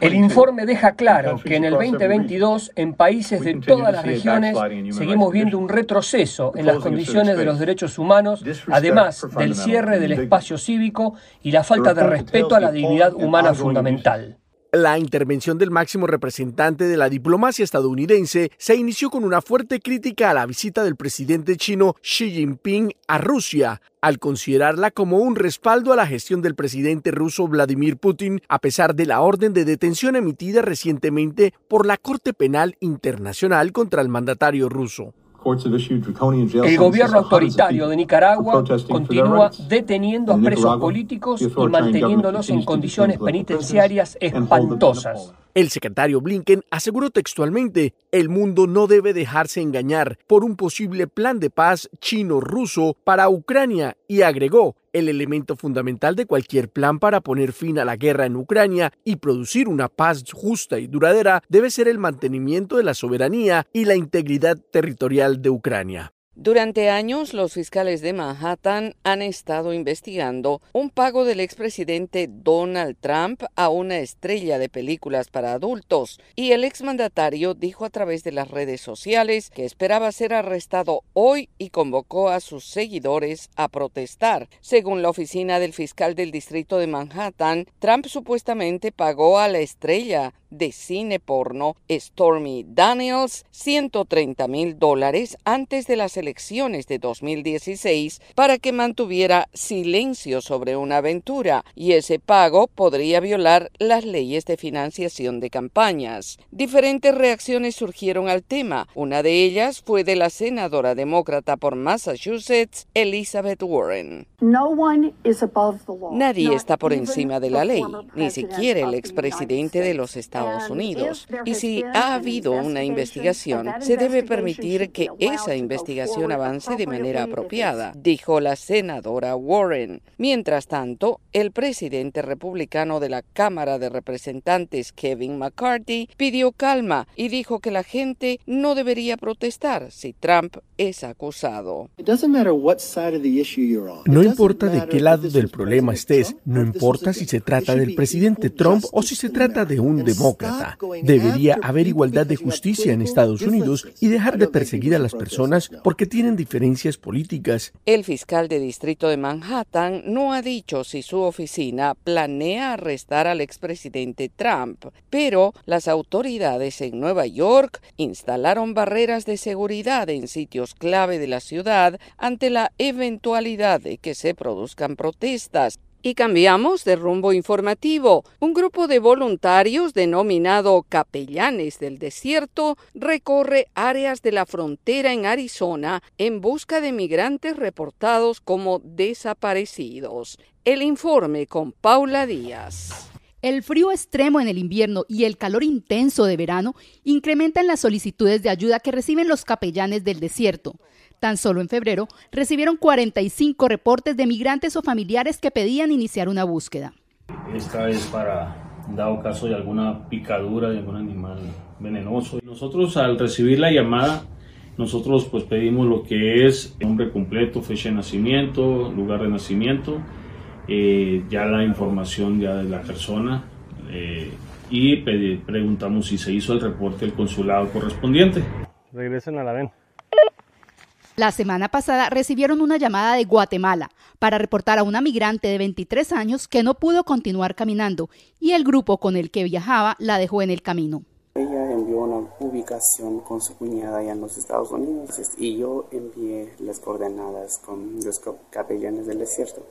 El informe deja claro que en el 2022, en países de todas las regiones, seguimos viendo un retroceso en las condiciones de los derechos humanos, además del cierre del espacio cívico y la falta de respeto a la dignidad humana fundamental. La intervención del máximo representante de la diplomacia estadounidense se inició con una fuerte crítica a la visita del presidente chino Xi Jinping a Rusia, al considerarla como un respaldo a la gestión del presidente ruso Vladimir Putin, a pesar de la orden de detención emitida recientemente por la Corte Penal Internacional contra el mandatario ruso. El gobierno autoritario de Nicaragua continúa deteniendo a presos políticos y manteniéndolos en condiciones penitenciarias espantosas. El secretario Blinken aseguró textualmente, el mundo no debe dejarse engañar por un posible plan de paz chino-ruso para Ucrania y agregó, el elemento fundamental de cualquier plan para poner fin a la guerra en Ucrania y producir una paz justa y duradera debe ser el mantenimiento de la soberanía y la integridad territorial de Ucrania. Durante años, los fiscales de Manhattan han estado investigando un pago del expresidente Donald Trump a una estrella de películas para adultos y el exmandatario dijo a través de las redes sociales que esperaba ser arrestado hoy y convocó a sus seguidores a protestar. Según la oficina del fiscal del distrito de Manhattan, Trump supuestamente pagó a la estrella de cine porno Stormy Daniels 130 mil dólares antes de las elecciones de 2016 para que mantuviera silencio sobre una aventura y ese pago podría violar las leyes de financiación de campañas. Diferentes reacciones surgieron al tema. Una de ellas fue de la senadora demócrata por Massachusetts, Elizabeth Warren. Nadie está por encima de la ley, ni siquiera el expresidente de los Estados Estados Unidos. Y si ha habido una investigación, se debe permitir que esa investigación avance de manera apropiada, dijo la senadora Warren. Mientras tanto, el presidente republicano de la Cámara de Representantes, Kevin McCarthy, pidió calma y dijo que la gente no debería protestar si Trump es acusado. No importa de qué lado del problema estés, no importa si se trata del presidente Trump o si se trata de un demócrata. Debería haber igualdad de justicia en Estados Unidos y dejar de perseguir a las personas porque tienen diferencias políticas. El fiscal de distrito de Manhattan no ha dicho si su oficina planea arrestar al expresidente Trump, pero las autoridades en Nueva York instalaron barreras de seguridad en sitios clave de la ciudad ante la eventualidad de que se produzcan protestas. Y cambiamos de rumbo informativo. Un grupo de voluntarios denominado Capellanes del Desierto recorre áreas de la frontera en Arizona en busca de migrantes reportados como desaparecidos. El informe con Paula Díaz. El frío extremo en el invierno y el calor intenso de verano incrementan las solicitudes de ayuda que reciben los capellanes del desierto. Tan solo en febrero recibieron 45 reportes de migrantes o familiares que pedían iniciar una búsqueda. Esta es para, dado caso de alguna picadura de algún animal venenoso. Nosotros al recibir la llamada, nosotros pues pedimos lo que es nombre completo, fecha de nacimiento, lugar de nacimiento, eh, ya la información ya de la persona eh, y preguntamos si se hizo el reporte del consulado correspondiente. Regresen a la VEN. La semana pasada recibieron una llamada de Guatemala para reportar a una migrante de 23 años que no pudo continuar caminando y el grupo con el que viajaba la dejó en el camino. Ella envió una ubicación con su cuñada allá en los Estados Unidos y yo envié las coordenadas con los capellanes del desierto.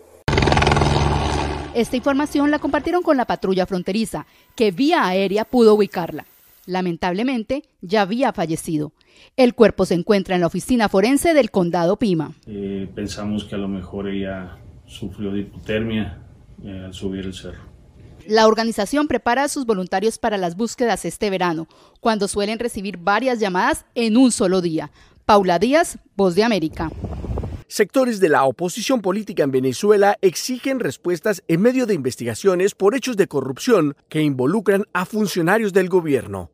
Esta información la compartieron con la patrulla fronteriza, que vía aérea pudo ubicarla. Lamentablemente, ya había fallecido. El cuerpo se encuentra en la oficina forense del condado Pima. Eh, pensamos que a lo mejor ella sufrió de hipotermia eh, al subir el cerro. La organización prepara a sus voluntarios para las búsquedas este verano, cuando suelen recibir varias llamadas en un solo día. Paula Díaz, Voz de América. Sectores de la oposición política en Venezuela exigen respuestas en medio de investigaciones por hechos de corrupción que involucran a funcionarios del gobierno.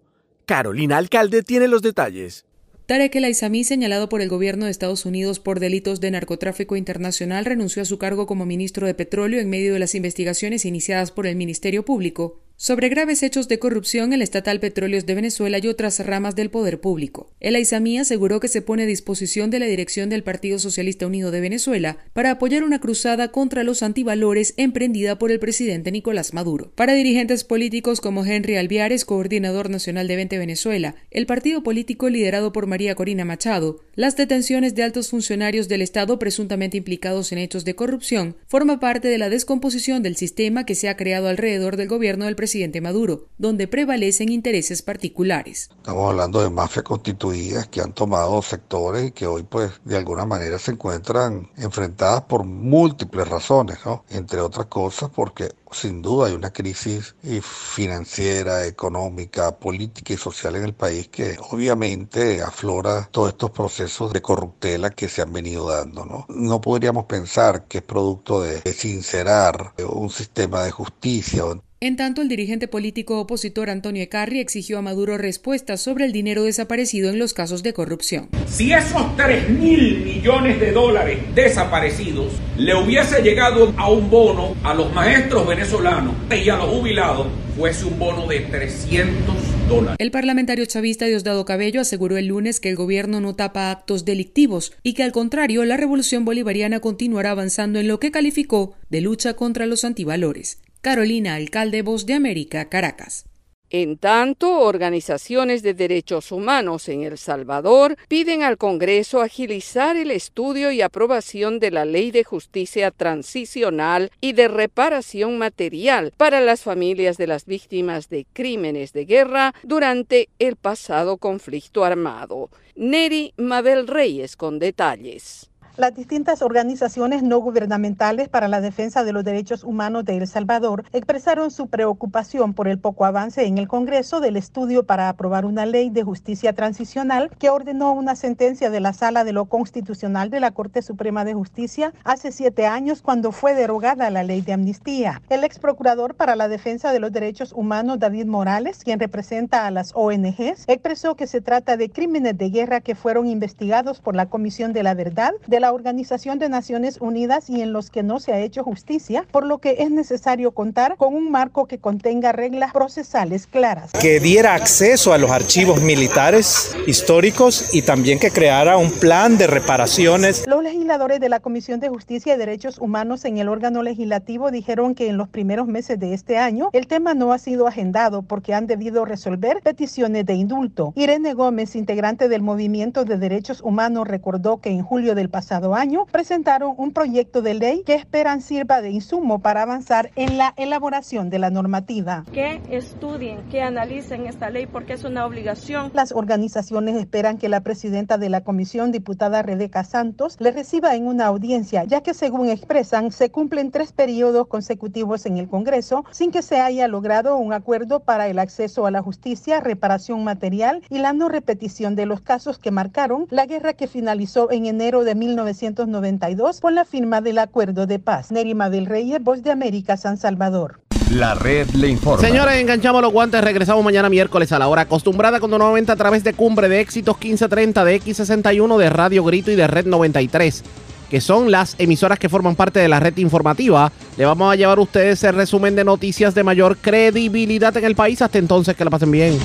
Carolina Alcalde tiene los detalles. Tarek El Aizami, señalado por el gobierno de Estados Unidos por delitos de narcotráfico internacional, renunció a su cargo como ministro de Petróleo en medio de las investigaciones iniciadas por el Ministerio Público sobre graves hechos de corrupción en el estatal Petróleos de Venezuela y otras ramas del poder público. El Aizamí aseguró que se pone a disposición de la dirección del Partido Socialista Unido de Venezuela para apoyar una cruzada contra los antivalores emprendida por el presidente Nicolás Maduro. Para dirigentes políticos como Henry Alviares, coordinador nacional de 20 Venezuela, el partido político liderado por María Corina Machado, las detenciones de altos funcionarios del Estado presuntamente implicados en hechos de corrupción forma parte de la descomposición del sistema que se ha creado alrededor del gobierno del presidente Maduro, donde prevalecen intereses particulares. Estamos hablando de mafias constituidas que han tomado sectores y que hoy pues de alguna manera se encuentran enfrentadas por múltiples razones, ¿no? Entre otras cosas porque sin duda hay una crisis financiera, económica, política y social en el país que obviamente aflora todos estos procesos de corruptela que se han venido dando. No, no podríamos pensar que es producto de sincerar un sistema de justicia. En tanto, el dirigente político opositor Antonio Ecarri exigió a Maduro respuestas sobre el dinero desaparecido en los casos de corrupción. Si esos 3 mil millones de dólares desaparecidos le hubiese llegado a un bono a los maestros venezolanos y a los jubilados, fuese un bono de 300 dólares. El parlamentario chavista Diosdado Cabello aseguró el lunes que el gobierno no tapa actos delictivos y que al contrario la revolución bolivariana continuará avanzando en lo que calificó de lucha contra los antivalores. Carolina Alcalde, Voz de América, Caracas. En tanto, organizaciones de derechos humanos en El Salvador piden al Congreso agilizar el estudio y aprobación de la Ley de Justicia Transicional y de Reparación Material para las familias de las víctimas de crímenes de guerra durante el pasado conflicto armado. Neri Mabel Reyes con detalles. Las distintas organizaciones no gubernamentales para la defensa de los derechos humanos de El Salvador expresaron su preocupación por el poco avance en el Congreso del estudio para aprobar una ley de justicia transicional que ordenó una sentencia de la Sala de lo Constitucional de la Corte Suprema de Justicia hace siete años cuando fue derogada la ley de amnistía. El ex procurador para la defensa de los derechos humanos, David Morales, quien representa a las ONGs, expresó que se trata de crímenes de guerra que fueron investigados por la Comisión de la Verdad de la Organización de Naciones Unidas y en los que no se ha hecho justicia, por lo que es necesario contar con un marco que contenga reglas procesales claras. Que diera acceso a los archivos militares históricos y también que creara un plan de reparaciones. Los legisladores de la Comisión de Justicia y Derechos Humanos en el órgano legislativo dijeron que en los primeros meses de este año el tema no ha sido agendado porque han debido resolver peticiones de indulto. Irene Gómez, integrante del Movimiento de Derechos Humanos, recordó que en julio del pasado año presentaron un proyecto de ley que esperan sirva de insumo para avanzar en la elaboración de la normativa. Que estudien, que analicen esta ley porque es una obligación. Las organizaciones esperan que la presidenta de la comisión, diputada Rebeca Santos, le reciba en una audiencia, ya que según expresan, se cumplen tres periodos consecutivos en el Congreso sin que se haya logrado un acuerdo para el acceso a la justicia, reparación material y la no repetición de los casos que marcaron la guerra que finalizó en enero de 1992 con la firma del acuerdo de paz. Nerima del Rey, Voz de América, San Salvador. La red le informa. Señores, enganchamos los guantes. Regresamos mañana miércoles a la hora acostumbrada, cuando nuevamente a través de Cumbre de Éxitos 1530, de X61, de Radio Grito y de Red 93, que son las emisoras que forman parte de la red informativa. Le vamos a llevar a ustedes el resumen de noticias de mayor credibilidad en el país. Hasta entonces, que la pasen bien.